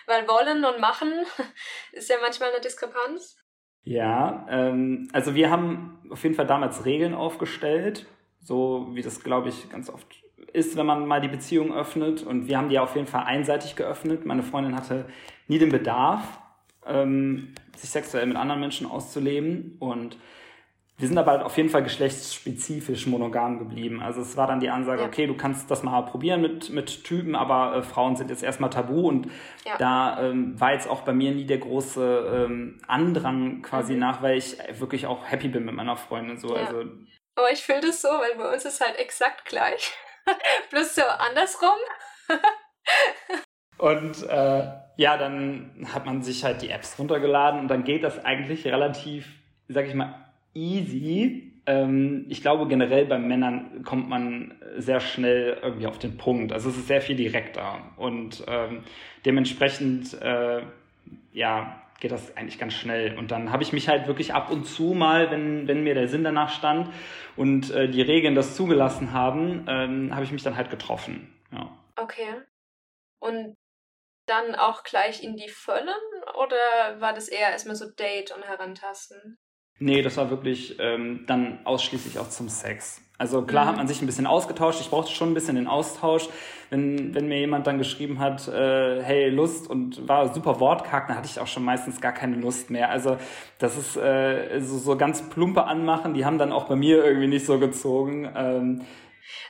Weil wollen und machen [LAUGHS] ist ja manchmal eine Diskrepanz. Ja, ähm, also wir haben auf jeden Fall damals Regeln aufgestellt, so wie das, glaube ich, ganz oft ist, wenn man mal die Beziehung öffnet. Und wir haben die auf jeden Fall einseitig geöffnet. Meine Freundin hatte nie den Bedarf, ähm, sich sexuell mit anderen Menschen auszuleben. Und wir sind aber halt auf jeden Fall geschlechtsspezifisch monogam geblieben. Also es war dann die Ansage, ja. okay, du kannst das mal probieren mit, mit Typen, aber äh, Frauen sind jetzt erstmal tabu und ja. da ähm, war jetzt auch bei mir nie der große ähm, Andrang quasi mhm. nach, weil ich wirklich auch happy bin mit meiner Freundin. So. Ja. Also, aber ich fühle das so, weil bei uns ist halt exakt gleich. [LAUGHS] Bloß so andersrum. und äh, ja, dann hat man sich halt die Apps runtergeladen und dann geht das eigentlich relativ, sag ich mal, easy. Ähm, ich glaube, generell bei Männern kommt man sehr schnell irgendwie auf den Punkt. Also es ist sehr viel direkter und ähm, dementsprechend, äh, ja, geht das eigentlich ganz schnell. Und dann habe ich mich halt wirklich ab und zu mal, wenn, wenn mir der Sinn danach stand und äh, die Regeln das zugelassen haben, ähm, habe ich mich dann halt getroffen. Ja. Okay. Und dann auch gleich in die Vollen oder war das eher erstmal so Date und Herantasten? Nee, das war wirklich ähm, dann ausschließlich auch zum Sex. Also klar mhm. hat man sich ein bisschen ausgetauscht. Ich brauchte schon ein bisschen den Austausch. Wenn, wenn mir jemand dann geschrieben hat, äh, hey, Lust und war super wortkarg, dann hatte ich auch schon meistens gar keine Lust mehr. Also das ist äh, so, so ganz plumpe Anmachen, die haben dann auch bei mir irgendwie nicht so gezogen. Ähm,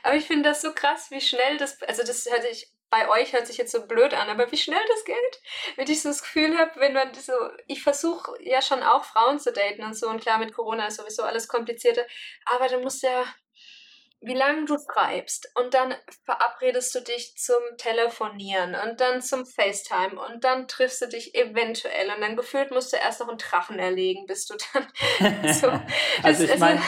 aber ich finde das so krass, wie schnell das, also das hatte ich bei euch hört sich jetzt so blöd an, aber wie schnell das geht, wenn ich so das Gefühl habe, wenn man so, ich versuche ja schon auch Frauen zu daten und so und klar mit Corona ist sowieso alles komplizierter, aber du musst ja wie lange du schreibst und dann verabredest du dich zum Telefonieren und dann zum FaceTime und dann triffst du dich eventuell und dann gefühlt musst du erst noch einen Drachen erlegen, bis du dann [LAUGHS] so. [LAUGHS] also ich meine,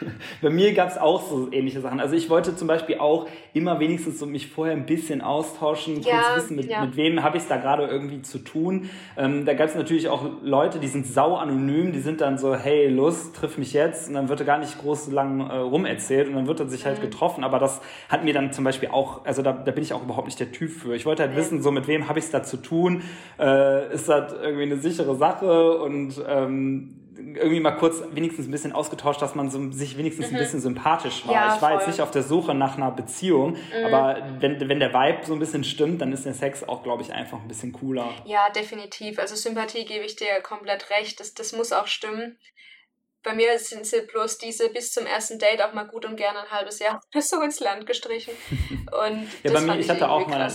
[LAUGHS] bei mir gab es auch so ähnliche Sachen. Also ich wollte zum Beispiel auch immer wenigstens so mich vorher ein bisschen austauschen, ja, kurz wissen, mit, ja. mit wem habe ich es da gerade irgendwie zu tun. Ähm, da gab es natürlich auch Leute, die sind sau anonym, die sind dann so, hey, Lust, triff mich jetzt. Und dann wird gar nicht groß lang äh, rumerzählt und dann wird er sich halt mhm. getroffen. Aber das hat mir dann zum Beispiel auch, also da, da bin ich auch überhaupt nicht der Typ für. Ich wollte halt nee. wissen, so mit wem habe ich es da zu tun? Äh, ist das irgendwie eine sichere Sache? Und ähm, irgendwie mal kurz wenigstens ein bisschen ausgetauscht, dass man so, sich wenigstens mhm. ein bisschen sympathisch war. Ja, ich war voll. jetzt nicht auf der Suche nach einer Beziehung, mhm. aber wenn, wenn der Vibe so ein bisschen stimmt, dann ist der Sex auch, glaube ich, einfach ein bisschen cooler. Ja, definitiv. Also Sympathie gebe ich dir komplett recht. Das, das muss auch stimmen. Bei mir sind sie bloß diese bis zum ersten Date auch mal gut und gerne ein halbes Jahr [LAUGHS] so ins Land gestrichen. [LAUGHS] Und ja, bei mir, ich, hatte auch mal,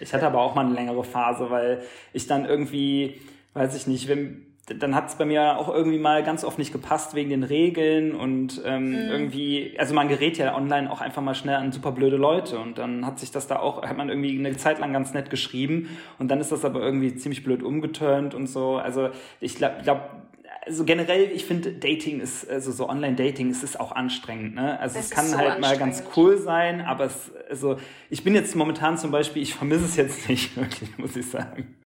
ich hatte aber auch mal eine längere Phase, weil ich dann irgendwie, weiß ich nicht, wenn, dann hat es bei mir auch irgendwie mal ganz oft nicht gepasst wegen den Regeln und ähm, mhm. irgendwie, also man gerät ja online auch einfach mal schnell an super blöde Leute und dann hat sich das da auch, hat man irgendwie eine Zeit lang ganz nett geschrieben und dann ist das aber irgendwie ziemlich blöd umgeturnt und so. Also ich glaube, glaub, also generell, ich finde, Dating ist, also so Online-Dating, es ist auch anstrengend. Ne? Also es, es kann so halt mal ganz cool sein, aber es, also ich bin jetzt momentan zum Beispiel, ich vermisse es jetzt nicht [LAUGHS] wirklich, muss ich sagen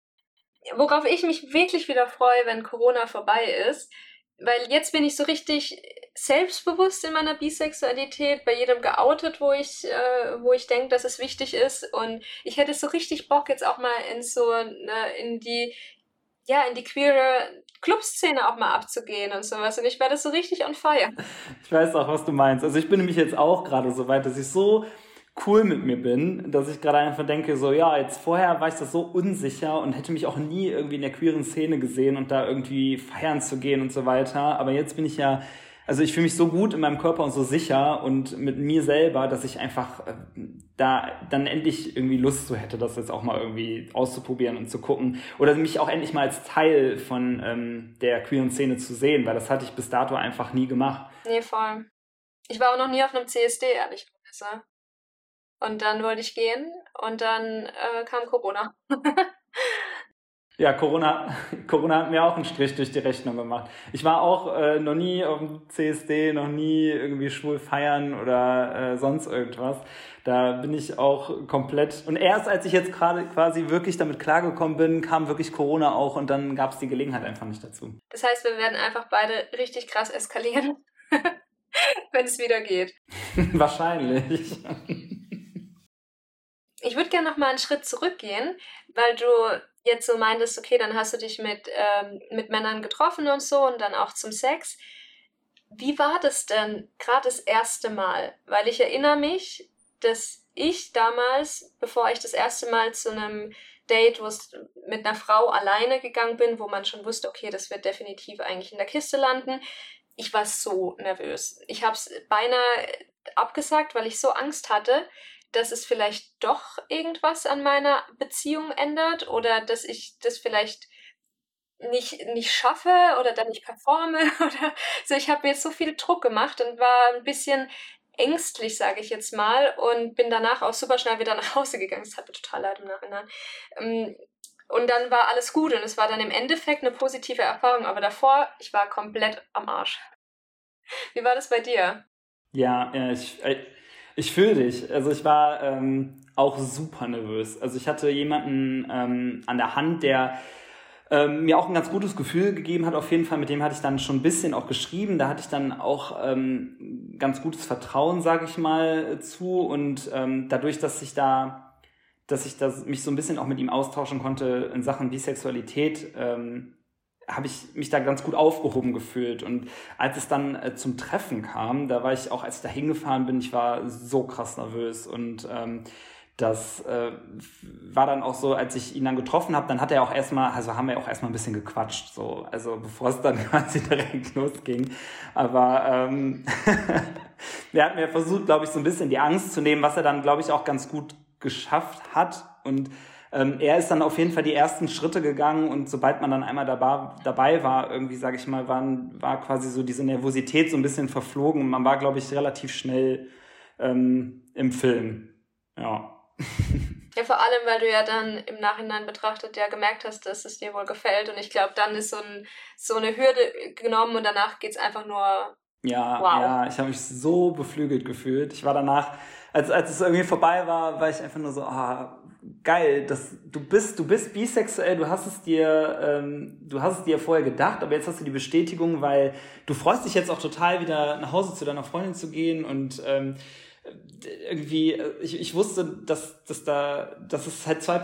worauf ich mich wirklich wieder freue, wenn Corona vorbei ist, weil jetzt bin ich so richtig selbstbewusst in meiner Bisexualität, bei jedem geoutet, wo ich, äh, wo ich denke, dass es wichtig ist. Und ich hätte so richtig Bock, jetzt auch mal in so ne, in die, ja, in die queere Clubszene auch mal abzugehen und sowas. Und ich werde so richtig on fire. Ich weiß auch, was du meinst. Also ich bin nämlich jetzt auch gerade so weit, dass ich so cool mit mir bin, dass ich gerade einfach denke, so ja, jetzt vorher war ich das so unsicher und hätte mich auch nie irgendwie in der queeren Szene gesehen und da irgendwie feiern zu gehen und so weiter. Aber jetzt bin ich ja, also ich fühle mich so gut in meinem Körper und so sicher und mit mir selber, dass ich einfach äh, da dann endlich irgendwie Lust zu hätte, das jetzt auch mal irgendwie auszuprobieren und zu gucken. Oder mich auch endlich mal als Teil von ähm, der queeren Szene zu sehen, weil das hatte ich bis dato einfach nie gemacht. Nee, voll. Ich war auch noch nie auf einem CSD, ehrlich gesagt. Und dann wollte ich gehen und dann äh, kam Corona. [LAUGHS] Ja, Corona, [LAUGHS] Corona hat mir auch einen Strich durch die Rechnung gemacht. Ich war auch äh, noch nie auf dem CSD, noch nie irgendwie schwul feiern oder äh, sonst irgendwas. Da bin ich auch komplett. Und erst als ich jetzt gerade quasi wirklich damit klargekommen bin, kam wirklich Corona auch und dann gab es die Gelegenheit einfach nicht dazu. Das heißt, wir werden einfach beide richtig krass eskalieren, [LAUGHS] wenn es wieder geht. [LAUGHS] Wahrscheinlich. Ich würde gerne noch mal einen Schritt zurückgehen, weil du jetzt so meintest, okay, dann hast du dich mit, ähm, mit Männern getroffen und so und dann auch zum Sex. Wie war das denn gerade das erste Mal? Weil ich erinnere mich, dass ich damals, bevor ich das erste Mal zu einem Date, wo es mit einer Frau alleine gegangen bin, wo man schon wusste, okay, das wird definitiv eigentlich in der Kiste landen, ich war so nervös. Ich habe es beinahe abgesagt, weil ich so Angst hatte, dass es vielleicht doch irgendwas an meiner Beziehung ändert oder dass ich das vielleicht nicht, nicht schaffe oder dann nicht performe [LAUGHS] oder so. Ich habe mir jetzt so viel Druck gemacht und war ein bisschen ängstlich, sage ich jetzt mal, und bin danach auch super schnell wieder [LAUGHS] nach Hause gegangen. Das hat mir total leid im Nachhinein. Ähm, und dann war alles gut und es war dann im Endeffekt eine positive Erfahrung, aber davor, ich war komplett am Arsch. Wie war das bei dir? Ja, ich, äh, ich fühle dich. Also ich war ähm, auch super nervös. Also ich hatte jemanden ähm, an der Hand, der ähm, mir auch ein ganz gutes Gefühl gegeben hat. Auf jeden Fall, mit dem hatte ich dann schon ein bisschen auch geschrieben. Da hatte ich dann auch ähm, ganz gutes Vertrauen, sage ich mal, zu. Und ähm, dadurch, dass ich da, dass ich das, mich so ein bisschen auch mit ihm austauschen konnte in Sachen Bisexualität, ähm, habe ich mich da ganz gut aufgehoben gefühlt. Und als es dann äh, zum Treffen kam, da war ich auch, als ich da hingefahren bin, ich war so krass nervös. Und ähm, das äh, war dann auch so, als ich ihn dann getroffen habe, dann hat er auch erstmal, also haben wir auch erstmal ein bisschen gequatscht, so, also bevor es dann [LAUGHS] quasi direkt losging. Aber ähm, [LAUGHS] er hat mir versucht, glaube ich, so ein bisschen die Angst zu nehmen, was er dann, glaube ich, auch ganz gut geschafft hat. Und ähm, er ist dann auf jeden Fall die ersten Schritte gegangen und sobald man dann einmal dabei, dabei war, irgendwie, sage ich mal, waren, war quasi so diese Nervosität so ein bisschen verflogen und man war, glaube ich, relativ schnell ähm, im Film. Ja. [LAUGHS] Ja, vor allem, weil du ja dann im Nachhinein betrachtet ja gemerkt hast, dass es dir wohl gefällt. Und ich glaube, dann ist so, ein, so eine Hürde genommen und danach geht es einfach nur. Ja, wow. ja, ich habe mich so beflügelt gefühlt. Ich war danach, als, als es irgendwie vorbei war, war ich einfach nur so, ah, geil, dass du bist, du bist bisexuell, du hast es dir, ähm, du hast es dir vorher gedacht, aber jetzt hast du die Bestätigung, weil du freust dich jetzt auch total wieder nach Hause zu deiner Freundin zu gehen und ähm, irgendwie, äh, ich, ich wusste, dass, dass da, dass es halt zwei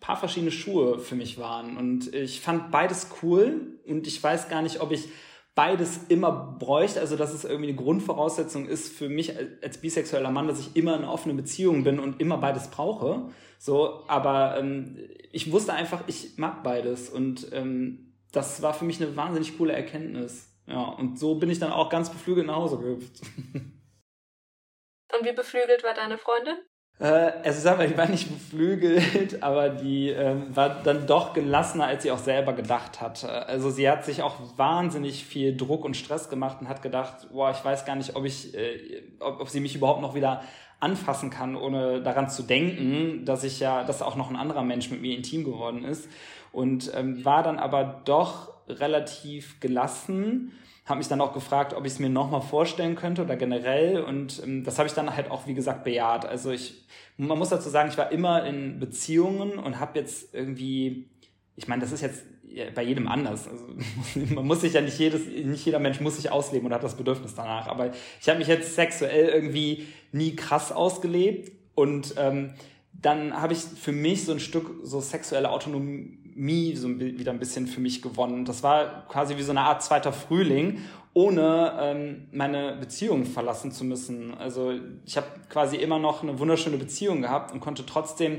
paar verschiedene Schuhe für mich waren und ich fand beides cool und ich weiß gar nicht, ob ich beides immer bräuchte, also dass es irgendwie eine Grundvoraussetzung ist für mich als bisexueller Mann, dass ich immer in einer offenen Beziehung bin und immer beides brauche. So, aber ähm, ich wusste einfach, ich mag beides und ähm, das war für mich eine wahnsinnig coole Erkenntnis. Ja, und so bin ich dann auch ganz beflügelt nach Hause gehüpft. Und wie beflügelt war deine Freundin? Äh, also sag mal, die war nicht beflügelt, [LAUGHS] aber die äh, war dann doch gelassener, als sie auch selber gedacht hatte. Also sie hat sich auch wahnsinnig viel Druck und Stress gemacht und hat gedacht, boah, ich weiß gar nicht, ob ich, äh, ob, ob sie mich überhaupt noch wieder anfassen kann, ohne daran zu denken, dass ich ja, dass auch noch ein anderer Mensch mit mir intim geworden ist. Und ähm, war dann aber doch relativ gelassen habe mich dann auch gefragt, ob ich es mir nochmal vorstellen könnte oder generell. Und ähm, das habe ich dann halt auch, wie gesagt, bejaht. Also ich, man muss dazu sagen, ich war immer in Beziehungen und habe jetzt irgendwie, ich meine, das ist jetzt bei jedem anders. Also [LAUGHS] man muss sich ja nicht jedes, nicht jeder Mensch muss sich ausleben und hat das Bedürfnis danach. Aber ich habe mich jetzt sexuell irgendwie nie krass ausgelebt und ähm, dann habe ich für mich so ein Stück so sexuelle Autonomie so wieder ein bisschen für mich gewonnen. Das war quasi wie so eine Art zweiter Frühling, ohne ähm, meine Beziehung verlassen zu müssen. Also ich habe quasi immer noch eine wunderschöne Beziehung gehabt und konnte trotzdem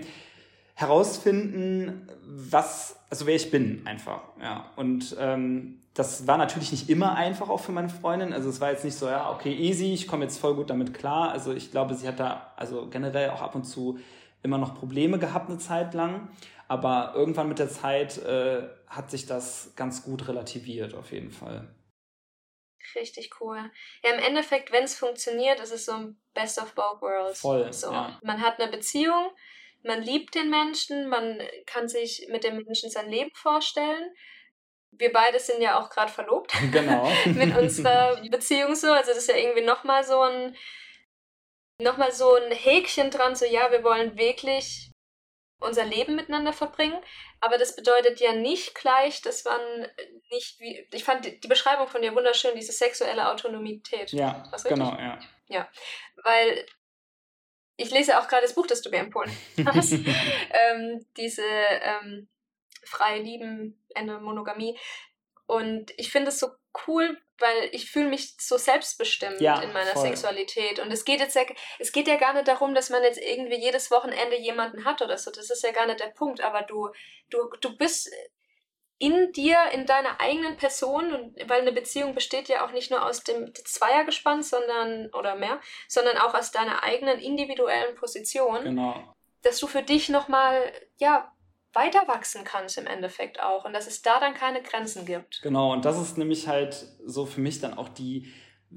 herausfinden, was, also wer ich bin einfach. Ja. Und ähm, das war natürlich nicht immer einfach auch für meine Freundin. Also es war jetzt nicht so, ja, okay, easy, ich komme jetzt voll gut damit klar. Also ich glaube, sie hat da also generell auch ab und zu immer noch Probleme gehabt eine Zeit lang. Aber irgendwann mit der Zeit äh, hat sich das ganz gut relativiert, auf jeden Fall. Richtig cool. Ja, im Endeffekt, wenn es funktioniert, ist es so ein Best of both worlds. Voll. So. Ja. Man hat eine Beziehung, man liebt den Menschen, man kann sich mit dem Menschen sein Leben vorstellen. Wir beide sind ja auch gerade verlobt. [LAUGHS] Genau. [LAUGHS] mit unserer Beziehung so. Also das ist ja irgendwie nochmal so ein nochmal so ein Häkchen dran, so ja, wir wollen wirklich unser Leben miteinander verbringen. Aber das bedeutet ja nicht gleich, dass man nicht wie. Ich fand die Beschreibung von dir wunderschön, diese sexuelle Autonomität. Ja, genau, ja. Ja, weil ich lese auch gerade das Buch, das du mir empfohlen [LAUGHS] hast. ähm, diese ähm, freie Lieben, Ende Monogamie. Und ich finde es so cool, weil ich fühle mich so selbstbestimmt Ja, in meiner voll. Sexualität. Und es geht jetzt ja, es geht ja gar nicht darum, dass man jetzt irgendwie jedes Wochenende jemanden hat oder so. Das ist ja gar nicht der Punkt. Aber du, du, du bist in dir, in deiner eigenen Person, und weil eine Beziehung besteht ja auch nicht nur aus dem Zweiergespann, sondern, oder mehr, sondern auch aus deiner eigenen individuellen Position, Genau. dass du für dich nochmal, ja, weiter wachsen kannst im Endeffekt auch und dass es da dann keine Grenzen gibt. Genau, und das ist nämlich halt so für mich dann auch die,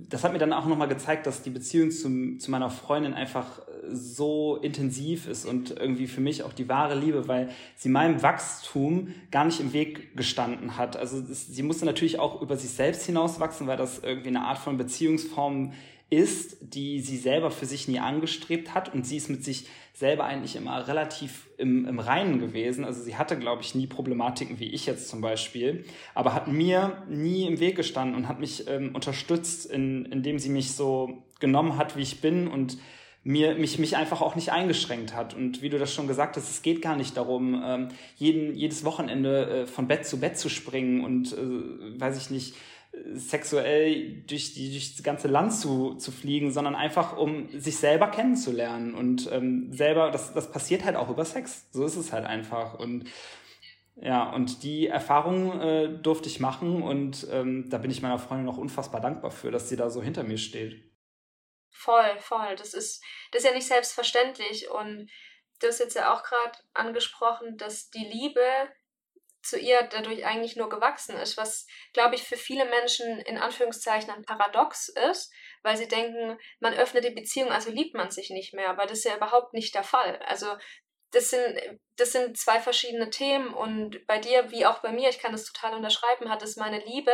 das hat mir dann auch nochmal gezeigt, dass die Beziehung zum, zu meiner Freundin einfach äh, so intensiv ist und irgendwie für mich auch die wahre Liebe, weil sie meinem Wachstum gar nicht im Weg gestanden hat. Also sie musste natürlich auch über sich selbst hinauswachsen, weil das irgendwie eine Art von Beziehungsform ist, die sie selber für sich nie angestrebt hat und sie ist mit sich selber eigentlich immer relativ im, im Reinen gewesen. Also sie hatte, glaube ich, nie Problematiken wie ich jetzt zum Beispiel, aber hat mir nie im Weg gestanden und hat mich ähm, unterstützt, in, indem sie mich so genommen hat, wie ich bin und mir, mich, mich einfach auch nicht eingeschränkt hat. Und wie du das schon gesagt hast, es geht gar nicht darum, ähm, jeden, jedes Wochenende äh, von Bett zu Bett zu springen und, äh, weiß ich nicht, sexuell durch, die, durch das ganze Land zu, zu fliegen, sondern einfach um sich selber kennenzulernen und ähm, selber, das, das passiert halt auch über Sex. So ist es halt einfach. Und ja, und die Erfahrung äh, durfte ich machen und ähm, da bin ich meiner Freundin noch unfassbar dankbar für, dass sie da so hinter mir steht. Voll, voll. Das ist, das ist ja nicht selbstverständlich. Und du hast jetzt ja auch gerade angesprochen, dass die Liebe zu ihr dadurch eigentlich nur gewachsen ist, was, glaube ich, für viele Menschen in Anführungszeichen ein Paradox ist, weil sie denken, man öffnet die Beziehung, also liebt man sich nicht mehr, aber das ist ja überhaupt nicht der Fall. Also das sind, das sind zwei verschiedene Themen und bei dir, wie auch bei mir, ich kann das total unterschreiben, hat es meine Liebe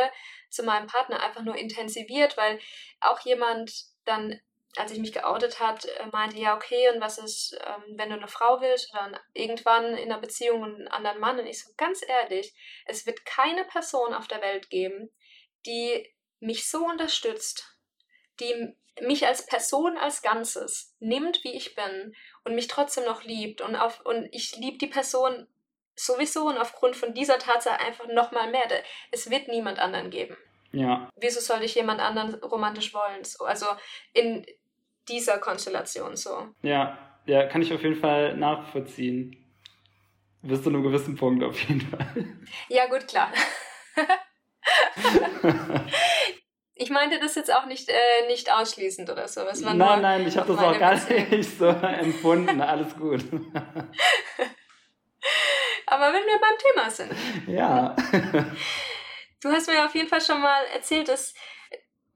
zu meinem Partner einfach nur intensiviert, weil auch jemand dann als ich mich geoutet hat, äh, meinte, ja, okay, und was ist, ähm, wenn du eine Frau willst oder irgendwann in einer Beziehung und einen anderen Mann? Und ich so, ganz ehrlich, es wird keine Person auf der Welt geben, die mich so unterstützt, die mich als Person als Ganzes nimmt, wie ich bin und mich trotzdem noch liebt und, auf, und ich liebe die Person sowieso und aufgrund von dieser Tatsache einfach nochmal mehr. Es wird niemand anderen geben. Ja. Wieso soll ich jemand anderen romantisch wollen? So, also in dieser Konstellation so. Ja, ja, kann ich auf jeden Fall nachvollziehen. Bis zu einem gewissen Punkt auf jeden Fall. Ja, gut, klar. [LAUGHS] ich meinte das jetzt auch nicht, äh, nicht ausschließend oder so. Nein, nein, ich habe das auch gar nicht [LAUGHS] so empfunden. Alles gut. [LAUGHS] Aber wenn wir beim Thema sind. Ja. Du hast mir auf jeden Fall schon mal erzählt, dass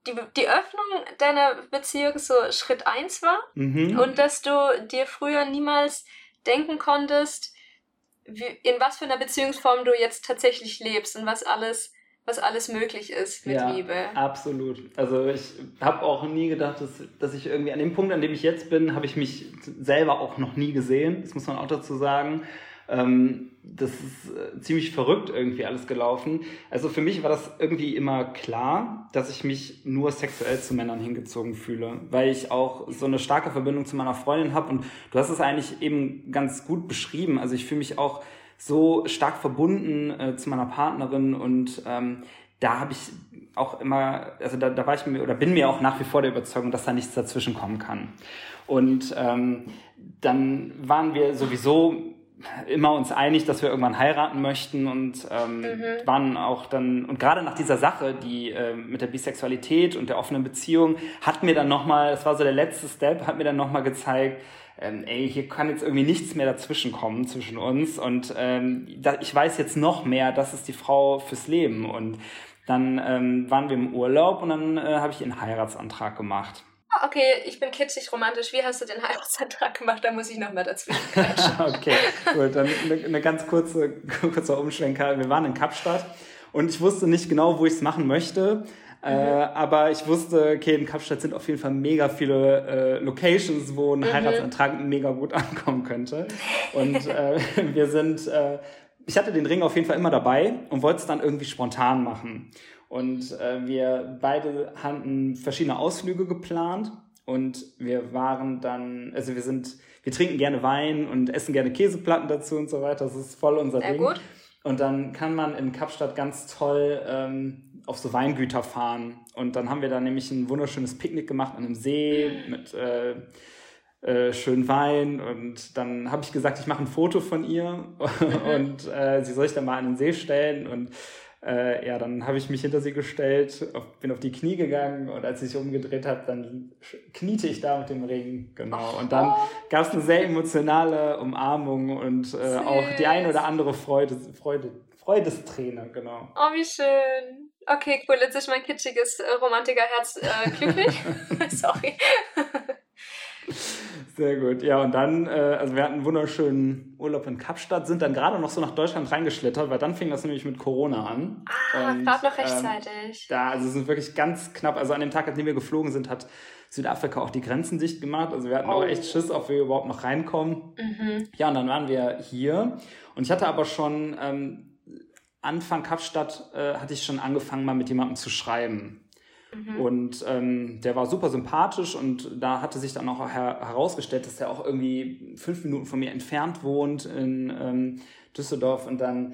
die, die Öffnung deiner Beziehung so Schritt 1 war Mhm. und dass du dir früher niemals denken konntest, wie, in was für einer Beziehungsform du jetzt tatsächlich lebst und was alles, was alles möglich ist mit ja, Liebe. Absolut. Also ich habe auch nie gedacht, dass, dass ich irgendwie an dem Punkt, an dem ich jetzt bin, habe ich mich selber auch noch nie gesehen. Das muss man auch dazu sagen. Ähm, das ist äh, ziemlich verrückt irgendwie alles gelaufen. Also für mich war das irgendwie immer klar, dass ich mich nur sexuell zu Männern hingezogen fühle, weil ich auch so eine starke Verbindung zu meiner Freundin habe und du hast es eigentlich eben ganz gut beschrieben. Also ich fühle mich auch so stark verbunden äh, zu meiner Partnerin und ähm, da habe ich auch immer, also da, da war ich mir oder bin mir auch nach wie vor der Überzeugung, dass da nichts dazwischen kommen kann. Und ähm, dann waren wir sowieso immer uns einig, dass wir irgendwann heiraten möchten und ähm, Mhm. waren auch dann und gerade nach dieser Sache, die äh, mit der Bisexualität und der offenen Beziehung, hat mir dann nochmal, das war so der letzte Step, hat mir dann nochmal gezeigt, ähm, ey, hier kann jetzt irgendwie nichts mehr dazwischen kommen zwischen uns und ähm, da, ich weiß jetzt noch mehr, das ist die Frau fürs Leben und dann ähm, waren wir im Urlaub und dann äh, habe ich ihren Heiratsantrag gemacht. Okay, ich bin kitschig romantisch. Wie hast du den Heiratsantrag gemacht? Da muss ich noch mal dazwischen [LAUGHS] Okay, gut, dann eine, eine ganz kurze, [LAUGHS] kurzer Umschwenker. Wir waren in Kapstadt und ich wusste nicht genau, wo ich es machen möchte. Äh, mhm. Äh, aber ich wusste, okay, in Kapstadt sind auf jeden Fall mega viele äh, Locations, wo ein mhm. Heiratsantrag mega gut [LAUGHS] ankommen könnte. Und äh, wir sind, äh, ich hatte den Ring auf jeden Fall immer dabei und wollte es dann irgendwie spontan machen. Und äh, wir beide hatten verschiedene Ausflüge geplant und wir waren dann, also wir sind, wir trinken gerne Wein und essen gerne Käseplatten dazu und so weiter. Das ist voll unser Sehr Ding. Gut. Und dann kann man in Kapstadt ganz toll ähm, auf so Weingüter fahren. Und dann haben wir da nämlich ein wunderschönes Picknick gemacht an einem See mit äh, äh, schönen Wein. Und dann habe ich gesagt, ich mache ein Foto von ihr [LAUGHS] und äh, sie soll sich dann mal an den See stellen. Und äh, ja, dann habe ich mich hinter sie gestellt, auf, bin auf die Knie gegangen und als sie sich umgedreht hat, dann kniete ich da mit dem Ring, genau. Und dann gab es eine sehr emotionale Umarmung und äh, auch die ein oder andere Freude, Freude, Freudesträne, genau. Oh, wie schön. Okay, cool. Jetzt ist mein kitschiges äh, Romantikerherz äh, glücklich. [LAUGHS] [LAUGHS] Sorry. [LAUGHS] Sehr gut. Ja, und dann, äh, also wir hatten einen wunderschönen Urlaub in Kapstadt, sind dann gerade noch so nach Deutschland reingeschlittert, weil dann fing das nämlich mit Corona an. Ah, gerade noch rechtzeitig. Ähm, da, also es sind wirklich ganz knapp, also an dem Tag, an dem wir geflogen sind, hat Südafrika auch die Grenzen dicht gemacht. Also wir hatten oh. auch echt Schiss, ob wir überhaupt noch reinkommen. Mhm. Ja, und dann waren wir hier. Und ich hatte aber schon ähm, Anfang Kapstadt äh, hatte ich schon angefangen, mal mit jemandem zu schreiben. Mhm. Und ähm, der war super sympathisch und da hatte sich dann auch her herausgestellt, dass er auch irgendwie fünf Minuten von mir entfernt wohnt in ähm, Düsseldorf und dann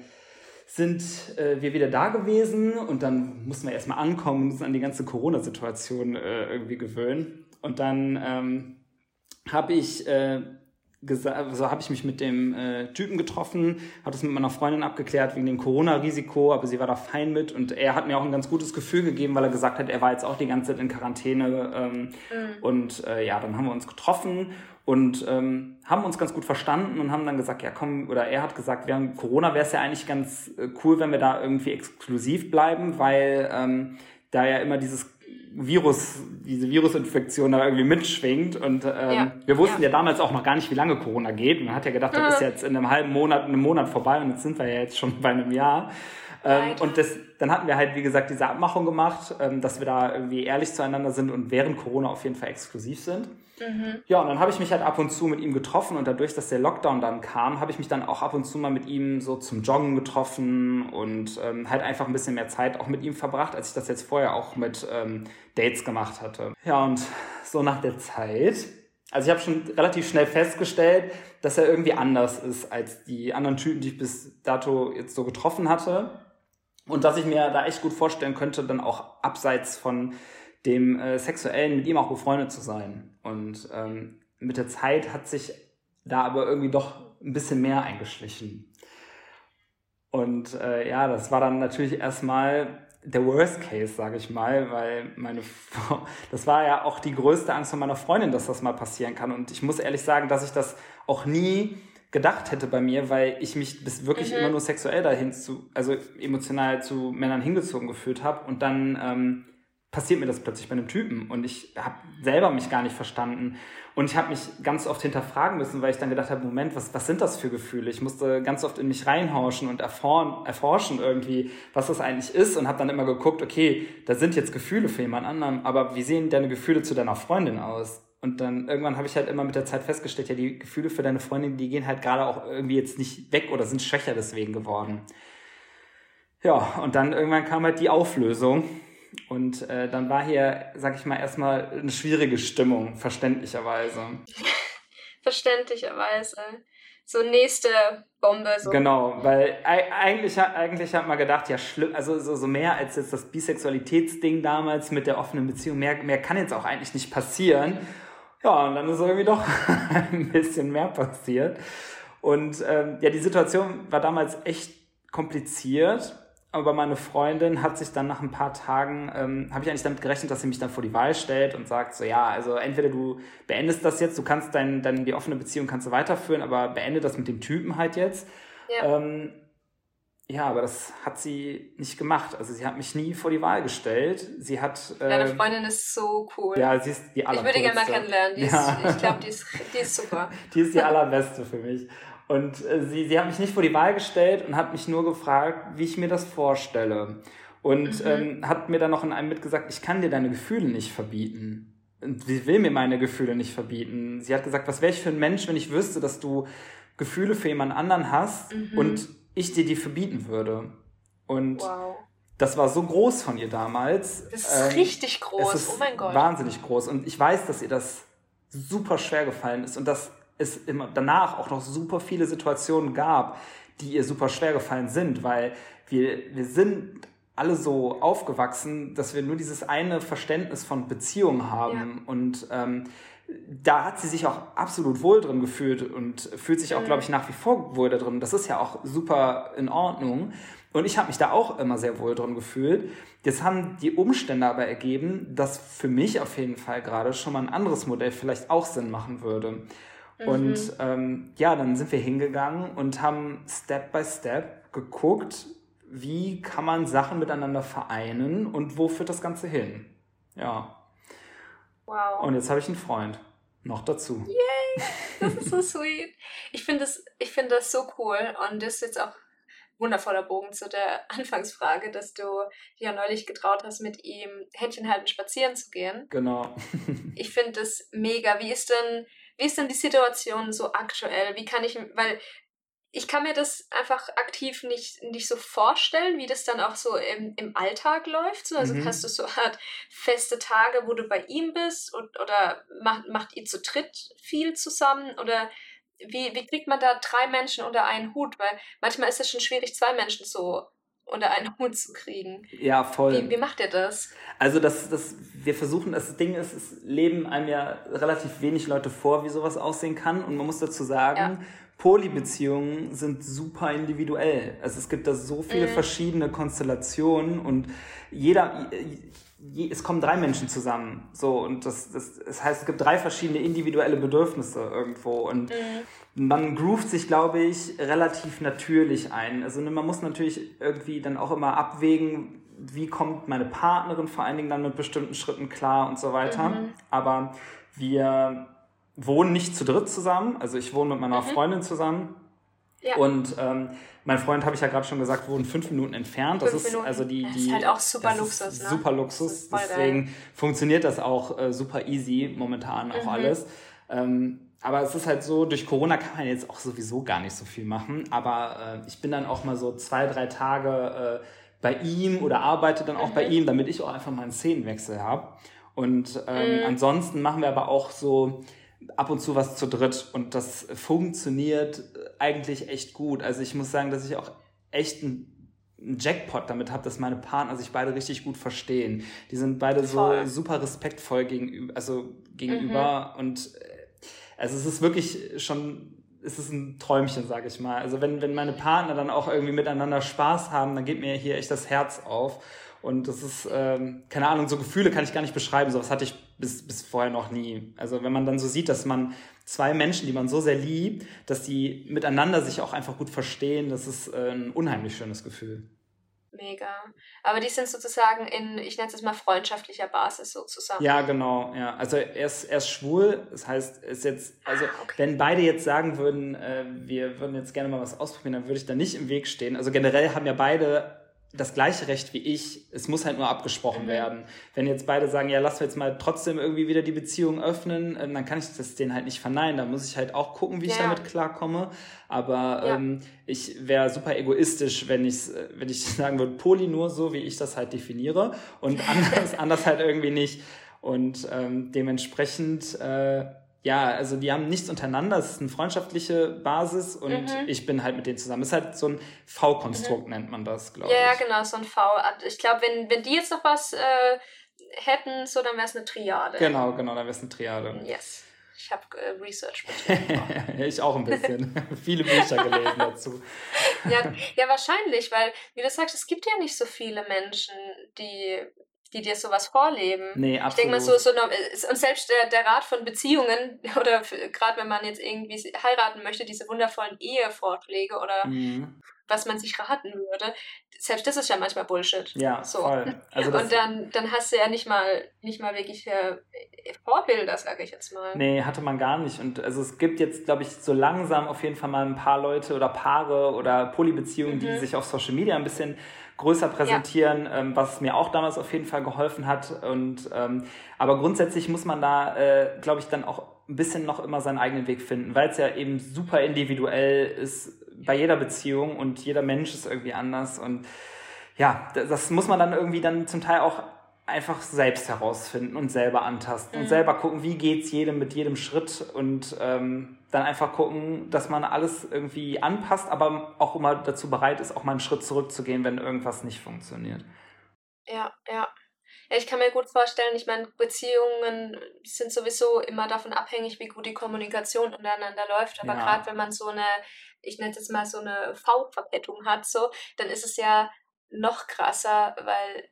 sind äh, wir wieder da gewesen und dann mussten wir erstmal ankommen und uns an die ganze Corona-Situation äh, irgendwie gewöhnen. Und dann ähm, habe ich äh, also habe ich mich mit dem äh, Typen getroffen, habe das mit meiner Freundin abgeklärt wegen dem Corona-Risiko, aber sie war da fein mit und er hat mir auch ein ganz gutes Gefühl gegeben, weil er gesagt hat, er war jetzt auch die ganze Zeit in Quarantäne ähm, mhm. und äh, ja, dann haben wir uns getroffen und ähm, haben uns ganz gut verstanden und haben dann gesagt, ja komm, oder er hat gesagt, während Corona wäre es ja eigentlich ganz äh, cool, wenn wir da irgendwie exklusiv bleiben, weil ähm, da ja immer dieses Virus, diese Virusinfektion da irgendwie mitschwingt. Und ähm, ja. wir wussten ja. ja. damals auch noch gar nicht, wie lange Corona geht. Man hat ja gedacht, das ist [LAUGHS] jetzt in einem halben Monat, einem Monat vorbei und jetzt sind wir ja jetzt schon bei einem Jahr. Ähm, und das, dann hatten wir halt, wie gesagt, diese Abmachung gemacht, ähm, dass wir da irgendwie ehrlich zueinander sind und während Corona auf jeden Fall exklusiv sind. Mhm. Ja, und dann habe ich mich halt ab und zu mit ihm getroffen und dadurch, dass der Lockdown dann kam, habe ich mich dann auch ab und zu mal mit ihm so zum Joggen getroffen und ähm, halt einfach ein bisschen mehr Zeit auch mit ihm verbracht, als ich das jetzt vorher auch mit ähm, Dates gemacht hatte. Ja, und so nach der Zeit, also ich habe schon relativ schnell festgestellt, dass er irgendwie anders ist als die anderen Typen, die ich bis dato jetzt so getroffen hatte. Und dass ich mir da echt gut vorstellen könnte, dann auch abseits von dem äh, Sexuellen mit ihm auch befreundet zu sein. Und ähm, mit der Zeit hat sich da aber irgendwie doch ein bisschen mehr eingeschlichen. Und äh, ja, das war dann natürlich erstmal der Worst Case, sage ich mal, weil meine Frau, [LAUGHS] das war ja auch die größte Angst von meiner Freundin, dass das mal passieren kann. Und ich muss ehrlich sagen, dass ich das auch nie gedacht hätte bei mir, weil ich mich bis wirklich mhm. immer nur sexuell dahin zu, also emotional zu Männern hingezogen gefühlt habe und dann ähm, passiert mir das plötzlich bei einem Typen und ich habe selber mich gar nicht verstanden und ich habe mich ganz oft hinterfragen müssen, weil ich dann gedacht habe, Moment, was, was sind das für Gefühle? Ich musste ganz oft in mich reinhorchen und erforschen irgendwie, was das eigentlich ist und habe dann immer geguckt, okay, da sind jetzt Gefühle für jemand anderen, aber wie sehen deine Gefühle zu deiner Freundin aus? Und dann irgendwann habe ich halt immer mit der Zeit festgestellt, ja, die Gefühle für deine Freundin, die gehen halt gerade auch irgendwie jetzt nicht weg oder sind schwächer deswegen geworden. Ja, und dann irgendwann kam halt die Auflösung und äh, dann war hier, sag ich mal, erstmal eine schwierige Stimmung, verständlicherweise. [LAUGHS] verständlicherweise. So nächste Bombe. So. Genau, weil eigentlich, eigentlich hat man gedacht, ja, schlimm, also so, so mehr als jetzt das Bisexualitätsding damals mit der offenen Beziehung, mehr, mehr kann jetzt auch eigentlich nicht passieren. Ja, und dann ist irgendwie doch [LAUGHS] ein bisschen mehr passiert. Und ähm, ja, die Situation war damals echt kompliziert aber meine Freundin hat sich dann nach ein paar Tagen, ähm, habe ich eigentlich damit gerechnet, dass sie mich dann vor die Wahl stellt und sagt so, ja, also entweder du beendest das jetzt, du kannst dein, dein die offene Beziehung kannst du weiterführen, aber beende das mit dem Typen halt jetzt. Ja. Ähm, ja, aber das hat sie nicht gemacht. Also sie hat mich nie vor die Wahl gestellt. Sie hat. Äh, Deine Freundin ist so cool. Ja, sie ist die allercoolste. Ich würde gerne mal kennenlernen. Die ja. ist, ich glaube, die ist, die ist super. [LAUGHS] die ist die allerbeste für mich. Und äh, sie, sie hat mich nicht vor die Wahl gestellt und hat mich nur gefragt, wie ich mir das vorstelle. Und mhm. ähm, hat mir dann noch in einem mitgesagt, ich kann dir deine Gefühle nicht verbieten. Und sie will mir meine Gefühle nicht verbieten. Sie hat gesagt, was wäre ich für ein Mensch, wenn ich wüsste, dass du Gefühle für jemand anderen hast mhm. und ich dir die verbieten würde. Und wow. das war so groß von ihr damals. Das ist ähm, richtig groß, ist oh mein Gott. Wahnsinnig groß. Und ich weiß, dass ihr das super schwer gefallen ist und dass es immer danach auch noch super viele Situationen gab, die ihr super schwer gefallen sind, weil wir, wir sind alle so aufgewachsen, dass wir nur dieses eine Verständnis von Beziehungen haben. Ja. Und ähm, da hat sie sich auch absolut wohl drin gefühlt und fühlt sich auch, mhm. glaube ich, nach wie vor wohl da drin. Das ist ja auch super in Ordnung. Und ich habe mich da auch immer sehr wohl drin gefühlt. Jetzt haben die Umstände aber ergeben, dass für mich auf jeden Fall gerade schon mal ein anderes Modell vielleicht auch Sinn machen würde. Mhm. Und ähm, ja, dann sind wir hingegangen und haben Step by Step geguckt, wie kann man Sachen miteinander vereinen und wo führt das Ganze hin. Ja. Wow. Und jetzt habe ich einen Freund. Noch dazu. Yay! [LAUGHS] Das ist so sweet. Ich finde das, find das so cool und das ist jetzt auch wundervoller Bogen zu der [LAUGHS] Anfangsfrage, dass du dir ja neulich getraut hast, mit ihm Händchen halten spazieren zu gehen. Genau. [LAUGHS] ich finde das mega. Wie ist denn, wie ist denn die Situation so aktuell? Wie kann ich, weil ich kann mir das einfach aktiv nicht, nicht so vorstellen, wie das dann auch so im, im Alltag läuft. So. Also mhm. hast du so halt feste Tage, wo du bei ihm bist und, oder macht, macht ihr zu dritt viel zusammen oder wie, wie kriegt man da drei Menschen unter einen Hut? Weil manchmal ist es schon schwierig, zwei Menschen so unter einen Hut zu kriegen. Ja, voll. Wie, wie macht ihr das? Also das, das, wir versuchen, das Ding ist, es leben einem ja relativ wenig Leute vor, wie sowas aussehen kann. Und man muss dazu sagen, ja Polybeziehungen sind super individuell. Also es gibt da so viele mhm. verschiedene Konstellationen und jeder, je, es kommen drei Menschen zusammen. So, und das, das, das heißt, es gibt drei verschiedene individuelle Bedürfnisse irgendwo. Und mhm. man groovt sich, glaube ich, relativ natürlich ein. Also ne, man muss natürlich irgendwie dann auch immer abwägen, wie kommt meine Partnerin vor allen Dingen dann mit bestimmten Schritten klar und so weiter. Mhm. Aber wir wohnen nicht zu dritt zusammen. Also ich wohne mit meiner mhm. Freundin zusammen. Ja. Und ähm, mein Freund, habe ich ja gerade schon gesagt, wohnt fünf Minuten entfernt. Fünf das ist Minuten. also die, die. Das ist halt auch super Luxus, ne? Super Luxus. Deswegen geil. funktioniert das auch äh, super easy momentan auch mhm. alles. Ähm, aber es ist halt so, durch Corona kann man jetzt auch sowieso gar nicht so viel machen. Aber äh, ich bin dann auch mal so zwei, drei Tage äh, bei ihm oder arbeite dann auch mhm. bei ihm, damit ich auch einfach mal einen Szenenwechsel habe. Und ähm, mhm. ansonsten machen wir aber auch so ab und zu was zu dritt und das funktioniert eigentlich echt gut. Also ich muss sagen, dass ich auch echt ein Jackpot damit habe, dass meine Partner sich beide richtig gut verstehen. Die sind beide Voll. so super respektvoll gegenüber, also gegenüber mhm. und äh, also es ist wirklich schon es ist ein Träumchen, sage ich mal. Also wenn wenn meine Partner dann auch irgendwie miteinander Spaß haben, dann geht mir hier echt das Herz auf. Und das ist, ähm, keine Ahnung, so Gefühle kann ich gar nicht beschreiben. So was hatte ich bis, bis vorher noch nie. Also wenn man dann so sieht, dass man zwei Menschen, die man so sehr liebt, dass die miteinander sich auch einfach gut verstehen, das ist äh, ein unheimlich schönes Gefühl. Mega. Aber die sind sozusagen in, ich nenne es mal freundschaftlicher Basis sozusagen. Ja, genau, ja. Also er ist, er ist schwul, das heißt, ist jetzt, also ah, okay. wenn beide jetzt sagen würden, äh, wir würden jetzt gerne mal was ausprobieren, dann würde ich da nicht im Weg stehen. Also generell haben ja beide das gleiche Recht wie ich. Es muss halt nur abgesprochen mhm. werden. Wenn jetzt beide sagen, ja, lass wir jetzt mal trotzdem irgendwie wieder die Beziehung öffnen, ähm, dann kann ich das denen halt nicht verneinen. Da muss ich halt auch gucken, wie ja. ich damit klarkomme. Aber ja. ähm, ich wäre super egoistisch, wenn ich wenn ich [LAUGHS] sagen würde, Poli nur so, wie ich das halt definiere und anders, [LAUGHS] anders halt irgendwie nicht. Und ähm, dementsprechend äh, ja, also die haben nichts untereinander, es ist eine freundschaftliche Basis und mhm. ich bin halt mit denen zusammen. Es ist halt so ein V-Konstrukt, mhm. nennt man das, glaube ja, ich. Ja, genau, so ein V. Ich glaube, wenn, wenn die jetzt noch was äh, hätten, so, dann wäre es eine Triade. Genau, genau, dann wäre es eine Triade. Yes. Ich habe äh, Research betrieben. [LAUGHS] ich auch ein bisschen. [LAUGHS] Viele Bücher gelesen dazu. ja, ja, wahrscheinlich, weil, wie du sagst, es gibt ja nicht so viele Menschen, die die dir sowas vorleben. Nee, absolut. Ich denke mal so, so und selbst der, der Rat von Beziehungen [LAUGHS] oder gerade wenn man jetzt irgendwie heiraten möchte, diese wundervollen Ehevorschläge oder mhm. was man sich raten würde. Selbst das ist ja manchmal Bullshit. Ja, so. voll. Also [LAUGHS] und dann, dann hast du ja nicht mal, nicht mal wirklich äh, Vorbilder, sage ich jetzt mal. Nee, hatte man gar nicht. Und also es gibt jetzt, glaube ich, so langsam auf jeden Fall mal ein paar Leute oder Paare oder Polybeziehungen, mhm. die sich auf Social Media ein bisschen größer präsentieren, ja. ähm, was mir auch damals auf jeden Fall geholfen hat. Und ähm, aber grundsätzlich muss man da, äh, glaube ich, dann auch ein bisschen noch immer seinen eigenen Weg finden, weil es ja eben super individuell ist bei jeder Beziehung und jeder Mensch ist irgendwie anders und ja, das muss man dann irgendwie dann zum Teil auch einfach selbst herausfinden und selber antasten mhm. und selber gucken, wie geht's jedem mit jedem Schritt und ähm, dann einfach gucken, dass man alles irgendwie anpasst, aber auch immer dazu bereit ist, auch mal einen Schritt zurückzugehen, wenn irgendwas nicht funktioniert. Ja, ja. Ja, ich kann mir gut vorstellen, ich meine, Beziehungen sind sowieso immer davon abhängig, wie gut die Kommunikation untereinander läuft. Aber ja. gerade wenn man so eine, ich nenne es mal so eine V-Verkettung hat, so, dann ist es ja noch krasser, weil,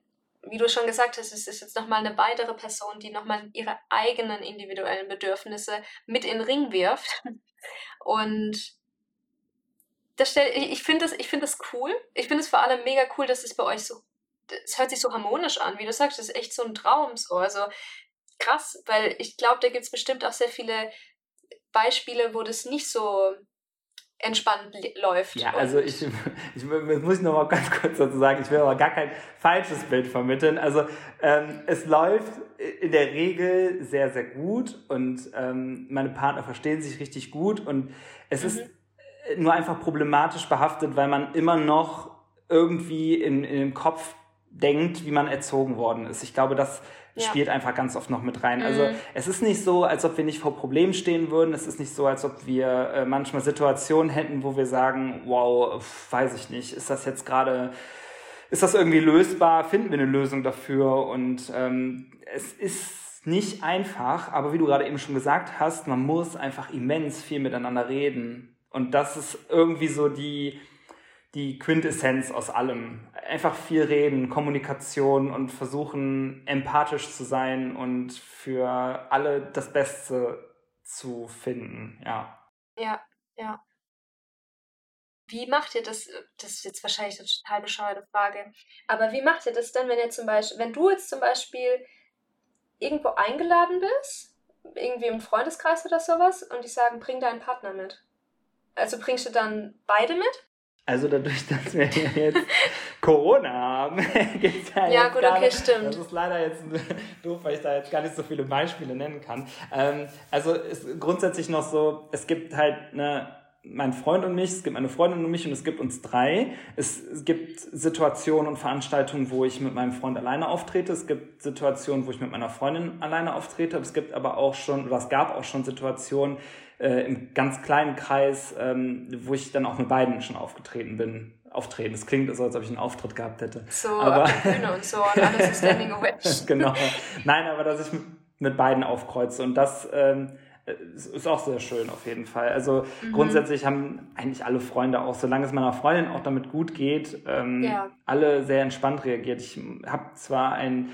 wie du schon gesagt hast, es ist jetzt nochmal eine weitere Person, die nochmal ihre eigenen individuellen Bedürfnisse mit in den Ring wirft. Und das stell, ich finde das, find das cool. Ich finde es vor allem mega cool, dass es bei euch so es hört sich so harmonisch an, wie du sagst, das ist echt so ein Traum. So. Also krass, weil ich glaube, da gibt es bestimmt auch sehr viele Beispiele, wo das nicht so entspannt läuft. Ja, also ich, [LAUGHS] ich muss ich noch mal ganz kurz dazu sagen, ich will aber gar kein falsches Bild vermitteln. Also ähm, es läuft in der Regel sehr, sehr gut und ähm, meine Partner verstehen sich richtig gut und es mhm. ist nur einfach problematisch behaftet, weil man immer noch irgendwie in, in dem Kopf denkt, wie man erzogen worden ist. Ich glaube, das ja. spielt einfach ganz oft noch mit rein. Also, mhm. Also es ist nicht so, als ob wir nicht vor Problemen stehen würden. Es ist nicht so, als ob wir äh, manchmal Situationen hätten, wo wir sagen, wow, weiß ich nicht, ist das jetzt gerade, ist das irgendwie lösbar? Finden wir eine Lösung dafür? Und ähm, es ist nicht einfach, aber wie du gerade eben schon gesagt hast, man muss einfach immens viel miteinander reden. Und das ist irgendwie so die, die Quintessenz aus allem. Einfach viel reden, Kommunikation und versuchen empathisch zu sein und für alle das Beste zu finden, ja. Ja, ja. Wie macht ihr das? Das ist jetzt wahrscheinlich eine total bescheuerte Frage. Aber wie macht ihr das denn, wenn ihr zum Beispiel, wenn du jetzt zum Beispiel irgendwo eingeladen bist, irgendwie im Freundeskreis oder sowas, und die sagen, bring deinen Partner mit? Also bringst du dann beide mit? Also dadurch, [LAUGHS] dass wir jetzt Corona haben, [LAUGHS] gibt es ja, ja gut, okay, stimmt. Das ist leider jetzt [LAUGHS] doof, weil ich da jetzt gar nicht so viele Beispiele nennen kann. Ähm, also ist grundsätzlich noch so, es gibt halt eine mein Freund und mich, es gibt meine Freundin und mich und es gibt uns drei. Es, es, gibt Situationen und Veranstaltungen, wo ich mit meinem Freund alleine auftrete. Es gibt Situationen, wo ich mit meiner Freundin alleine auftrete. Es gibt aber auch schon, oder es gab auch schon Situationen, äh, im ganz kleinen Kreis, ähm, wo ich dann auch mit beiden schon aufgetreten bin. Auftreten. Es klingt so, als ob ich einen Auftritt gehabt hätte. So, aber, auf der Bühne und so und alles ist standing [LAUGHS] ovation. genau. Nein, aber dass ich mit, mit beiden aufkreuze und das ähm, ist auch sehr schön auf jeden Fall. Also mhm. grundsätzlich haben eigentlich alle Freunde auch, solange es meiner Freundin auch damit gut geht, ähm, ja. alle sehr entspannt reagiert. Ich habe zwar ein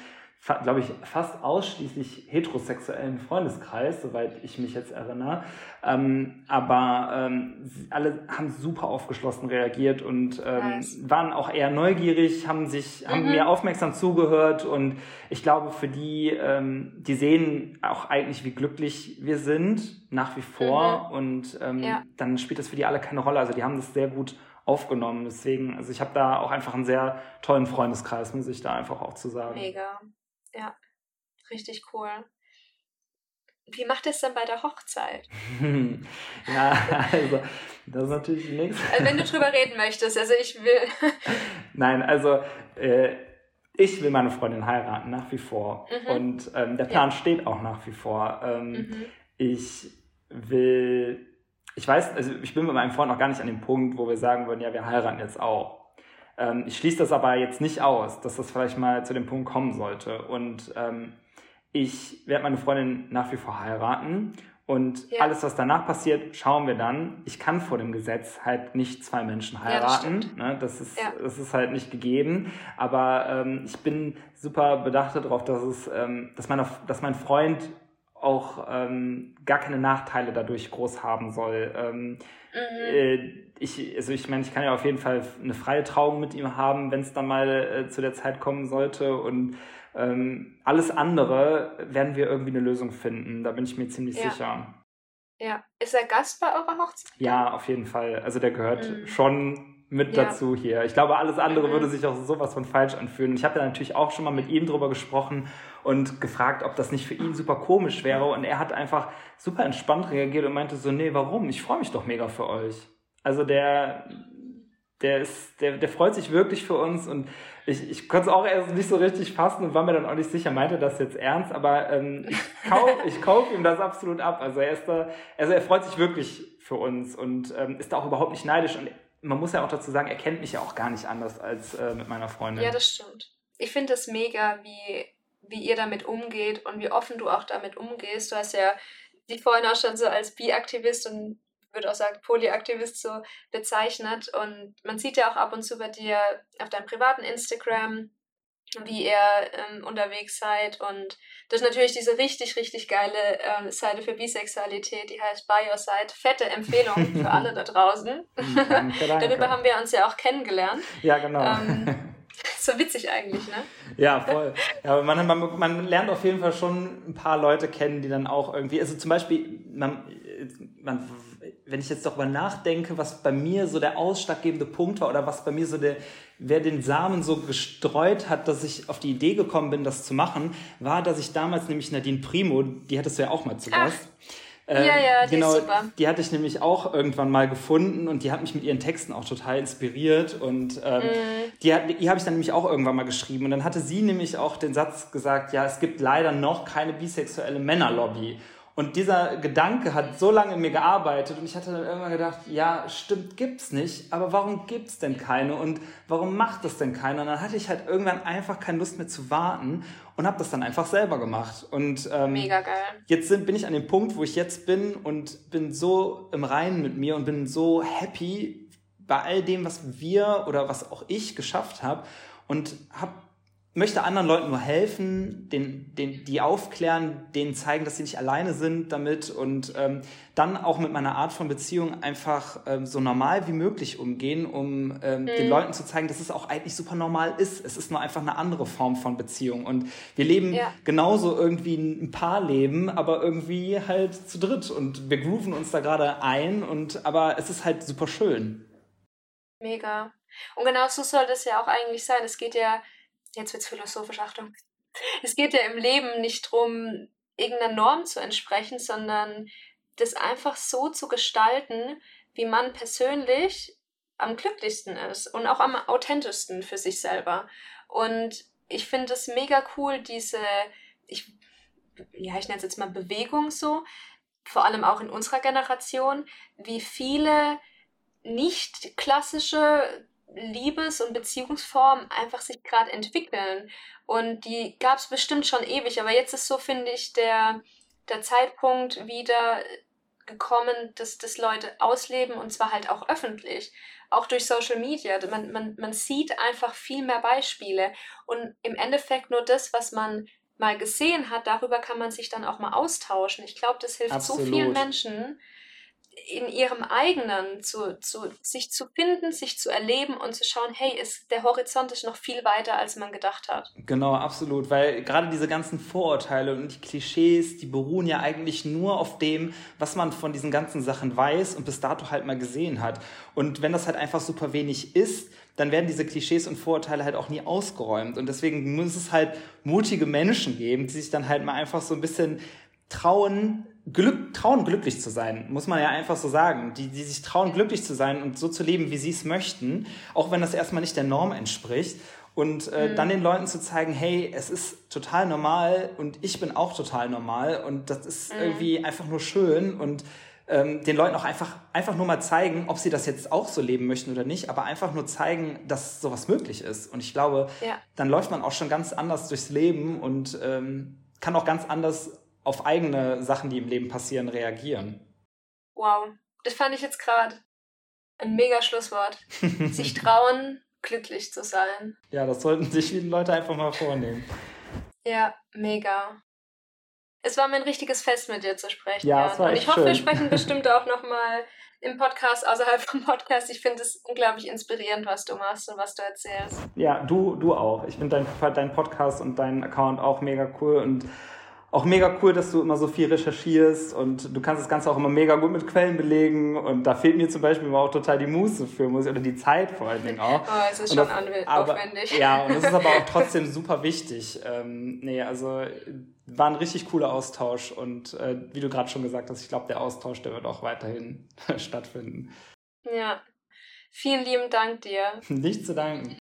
glaube ich, fast ausschließlich heterosexuellen Freundeskreis, soweit ich mich jetzt erinnere. Ähm, aber ähm, alle haben super aufgeschlossen reagiert und ähm, nice. waren auch eher neugierig, haben sich, mhm. haben mir aufmerksam zugehört und ich glaube, für die, ähm, die sehen auch eigentlich, wie glücklich wir sind, nach wie vor. Mhm. Und ähm, ja. dann spielt das für die alle keine Rolle. Also die haben das sehr gut aufgenommen. Deswegen, also ich habe da auch einfach einen sehr tollen Freundeskreis, muss ich da einfach auch zu sagen. Mega. Ja, richtig cool. Wie macht es denn bei der Hochzeit? [LAUGHS] ja, also das ist natürlich nichts. Also, wenn du drüber reden möchtest, also ich will. [LAUGHS] Nein, also äh, ich will meine Freundin heiraten, nach wie vor. Mhm. Und ähm, der Plan ja. steht auch nach wie vor. Ähm, mhm. Ich will, ich weiß, also ich bin mit meinem Freund noch gar nicht an dem Punkt, wo wir sagen würden, ja, wir heiraten jetzt auch. Ähm, ich schließe das aber jetzt nicht aus, dass das vielleicht mal zu dem Punkt kommen sollte. Und ähm, ich werde meine Freundin nach wie vor heiraten. Und ja. alles, was danach passiert, schauen wir dann. Ich kann vor dem Gesetz halt nicht zwei Menschen heiraten. Ja, das, ne? das, ist, ja. das ist halt nicht gegeben. Aber ähm, ich bin super bedacht darauf, dass es, ähm, dass, meine, dass mein Freund auch ähm, gar keine Nachteile dadurch groß haben soll. Ähm, mhm. äh, ich, also ich meine, ich kann ja auf jeden Fall eine freie Trauung mit ihm haben, wenn es dann mal äh, zu der Zeit kommen sollte. Und ähm, alles andere werden wir irgendwie eine Lösung finden. Da bin ich mir ziemlich ja. sicher. Ja. Ist er Gast bei eurer Hochzeit? Ja, auf jeden Fall. Also der gehört mhm. schon mit ja. dazu hier. Ich glaube, alles andere mhm. würde sich auch sowas von falsch anfühlen. Ich habe ja natürlich auch schon mal mit ihm drüber gesprochen und gefragt, ob das nicht für ihn super komisch wäre. Und er hat einfach super entspannt reagiert und meinte so, nee, warum? Ich freue mich doch mega für euch. Also der, der ist, der, der freut sich wirklich für uns und ich, ich konnte es auch erst nicht so richtig fassen und war mir dann auch nicht sicher, meinte das jetzt ernst, aber ähm, ich kaufe [LAUGHS] ich kauf ihm das absolut ab. Also er ist da, also er freut sich wirklich für uns und ähm, ist da auch überhaupt nicht neidisch und man muss ja auch dazu sagen, er kennt mich ja auch gar nicht anders als äh, mit meiner Freundin. Ja, das stimmt. Ich finde es mega, wie, wie ihr damit umgeht und wie offen du auch damit umgehst. Du hast ja dich vorhin auch schon so als Bi-Aktivist und würde auch sagen Polyaktivist so bezeichnet. Und man sieht ja auch ab und zu bei dir auf deinem privaten Instagram, wie ihr ähm, unterwegs seid. Und das ist natürlich diese richtig, richtig geile ähm, Seite für Bisexualität, die heißt By Your Side. Fette Empfehlung für [LAUGHS] alle da draußen. Danke, [LAUGHS] danke. Darüber haben wir uns ja auch kennengelernt. Ja, genau. Ähm, [LAUGHS] so witzig eigentlich, ne? Ja, voll. Ja, man, man, man lernt auf jeden Fall schon ein paar Leute kennen, die dann auch irgendwie, also zum Beispiel, man, man wenn ich jetzt darüber nachdenke, was bei mir so der ausschlaggebende Punkt war oder was bei mir so der, wer den Samen so gestreut hat, dass ich auf die Idee gekommen bin, das zu machen, war, dass ich damals nämlich Nadine Primo, die hattest du ja auch mal zu Gast. Äh, ja, ja, die genau, ist super. Die hatte ich nämlich auch irgendwann mal gefunden und die hat mich mit ihren Texten auch total inspiriert und ähm, mm. die, hat, die habe ich dann nämlich auch irgendwann mal geschrieben und dann hatte sie nämlich auch den Satz gesagt, ja, es gibt leider noch keine bisexuelle Männerlobby. Und dieser Gedanke hat so lange in mir gearbeitet und ich hatte dann irgendwann gedacht, ja, stimmt, gibt's nicht, aber warum gibt's denn keine und warum macht das denn keiner? Und dann hatte ich halt irgendwann einfach keine Lust mehr zu warten und habe das dann einfach selber gemacht. Und ähm, Mega geil. jetzt sind, bin ich an dem Punkt, wo ich jetzt bin und bin so im Reinen mit mir und bin so happy bei all dem, was wir oder was auch ich geschafft habe und habe möchte anderen Leuten nur helfen, den, den, die aufklären, denen zeigen, dass sie nicht alleine sind damit und ähm, dann auch mit meiner Art von Beziehung einfach ähm, so normal wie möglich umgehen, um ähm, mhm. den Leuten zu zeigen, dass es auch eigentlich super normal ist. Es ist nur einfach eine andere Form von Beziehung und wir leben ja. genauso irgendwie ein Paarleben, aber irgendwie halt zu dritt und wir grooven uns da gerade ein und aber es ist halt super schön. Mega. Und genau so soll das ja auch eigentlich sein. Es geht ja jetzt wird's philosophisch, Achtung. Es geht ja im Leben nicht darum, irgendeiner Norm zu entsprechen, sondern das einfach so zu gestalten, wie man persönlich am glücklichsten ist und auch am authentischsten für sich selber. Und ich finde es mega cool, diese, ich, ja, ich nenne es jetzt mal Bewegung so, vor allem auch in unserer Generation, wie viele nicht klassische Liebes- und Beziehungsformen einfach sich gerade entwickeln. Und die gab es bestimmt schon ewig, aber jetzt ist so, finde ich, der, der Zeitpunkt wieder gekommen, dass das Leute ausleben und zwar halt auch öffentlich, auch durch Social Media. Man, man, man sieht einfach viel mehr Beispiele und im Endeffekt nur das, was man mal gesehen hat, darüber kann man sich dann auch mal austauschen. Ich glaube, das hilft Absolut. so vielen Menschen, in ihrem eigenen zu, zu sich zu finden, sich zu erleben und zu schauen, hey, ist, der Horizont ist noch viel weiter, als man gedacht hat. Genau, absolut, weil gerade diese ganzen Vorurteile und die Klischees, die beruhen ja eigentlich nur auf dem, was man von diesen ganzen Sachen weiß und bis dato halt mal gesehen hat. Und wenn das halt einfach super wenig ist, dann werden diese Klischees und Vorurteile halt auch nie ausgeräumt. Und deswegen muss es halt mutige Menschen geben, die sich dann halt mal einfach so ein bisschen trauen, Glück, trauen, glücklich zu sein, muss man ja einfach so sagen. Die, die sich trauen, glücklich zu sein und so zu leben, wie sie es möchten, auch wenn das erstmal nicht der Norm entspricht. Und äh, mhm. dann den Leuten zu zeigen, hey, es ist total normal und ich bin auch total normal und das ist mhm. irgendwie einfach nur schön und ähm, den Leuten auch einfach, einfach nur mal zeigen, ob sie das jetzt auch so leben möchten oder nicht, aber einfach nur zeigen, dass sowas möglich ist. Und ich glaube, ja. dann läuft man auch schon ganz anders durchs Leben und ähm, kann auch ganz anders auf eigene Sachen, die im Leben passieren, reagieren. Wow, das fand ich jetzt gerade ein mega Schlusswort. [LAUGHS] sich trauen, glücklich zu sein. Ja, das sollten sich viele Leute einfach mal vornehmen. Ja, mega. Es war mir ein richtiges Fest, mit dir zu sprechen. Ja, Jan. es war Und ich hoffe, schön. wir sprechen bestimmt auch nochmal im Podcast, außerhalb vom Podcast. Ich finde es unglaublich inspirierend, was du machst und was du erzählst. Ja, du, du auch. Ich finde dein, dein Podcast und dein Account auch mega cool und auch mega cool, dass du immer so viel recherchierst und du kannst das Ganze auch immer mega gut mit Quellen belegen und da fehlt mir zum Beispiel immer auch total die Muße für, muss ich, oder die Zeit vor allen Dingen auch. [LAUGHS] Oh, es ist Und schon das- aber, aufwendig. Ja, und das ist aber auch [LAUGHS] trotzdem super wichtig. Ähm, nee, also war ein richtig cooler Austausch und äh, wie du gerade schon gesagt hast, ich glaube, der Austausch, der wird auch weiterhin [LAUGHS] stattfinden. Ja. Vielen lieben Dank dir. Nicht zu danken.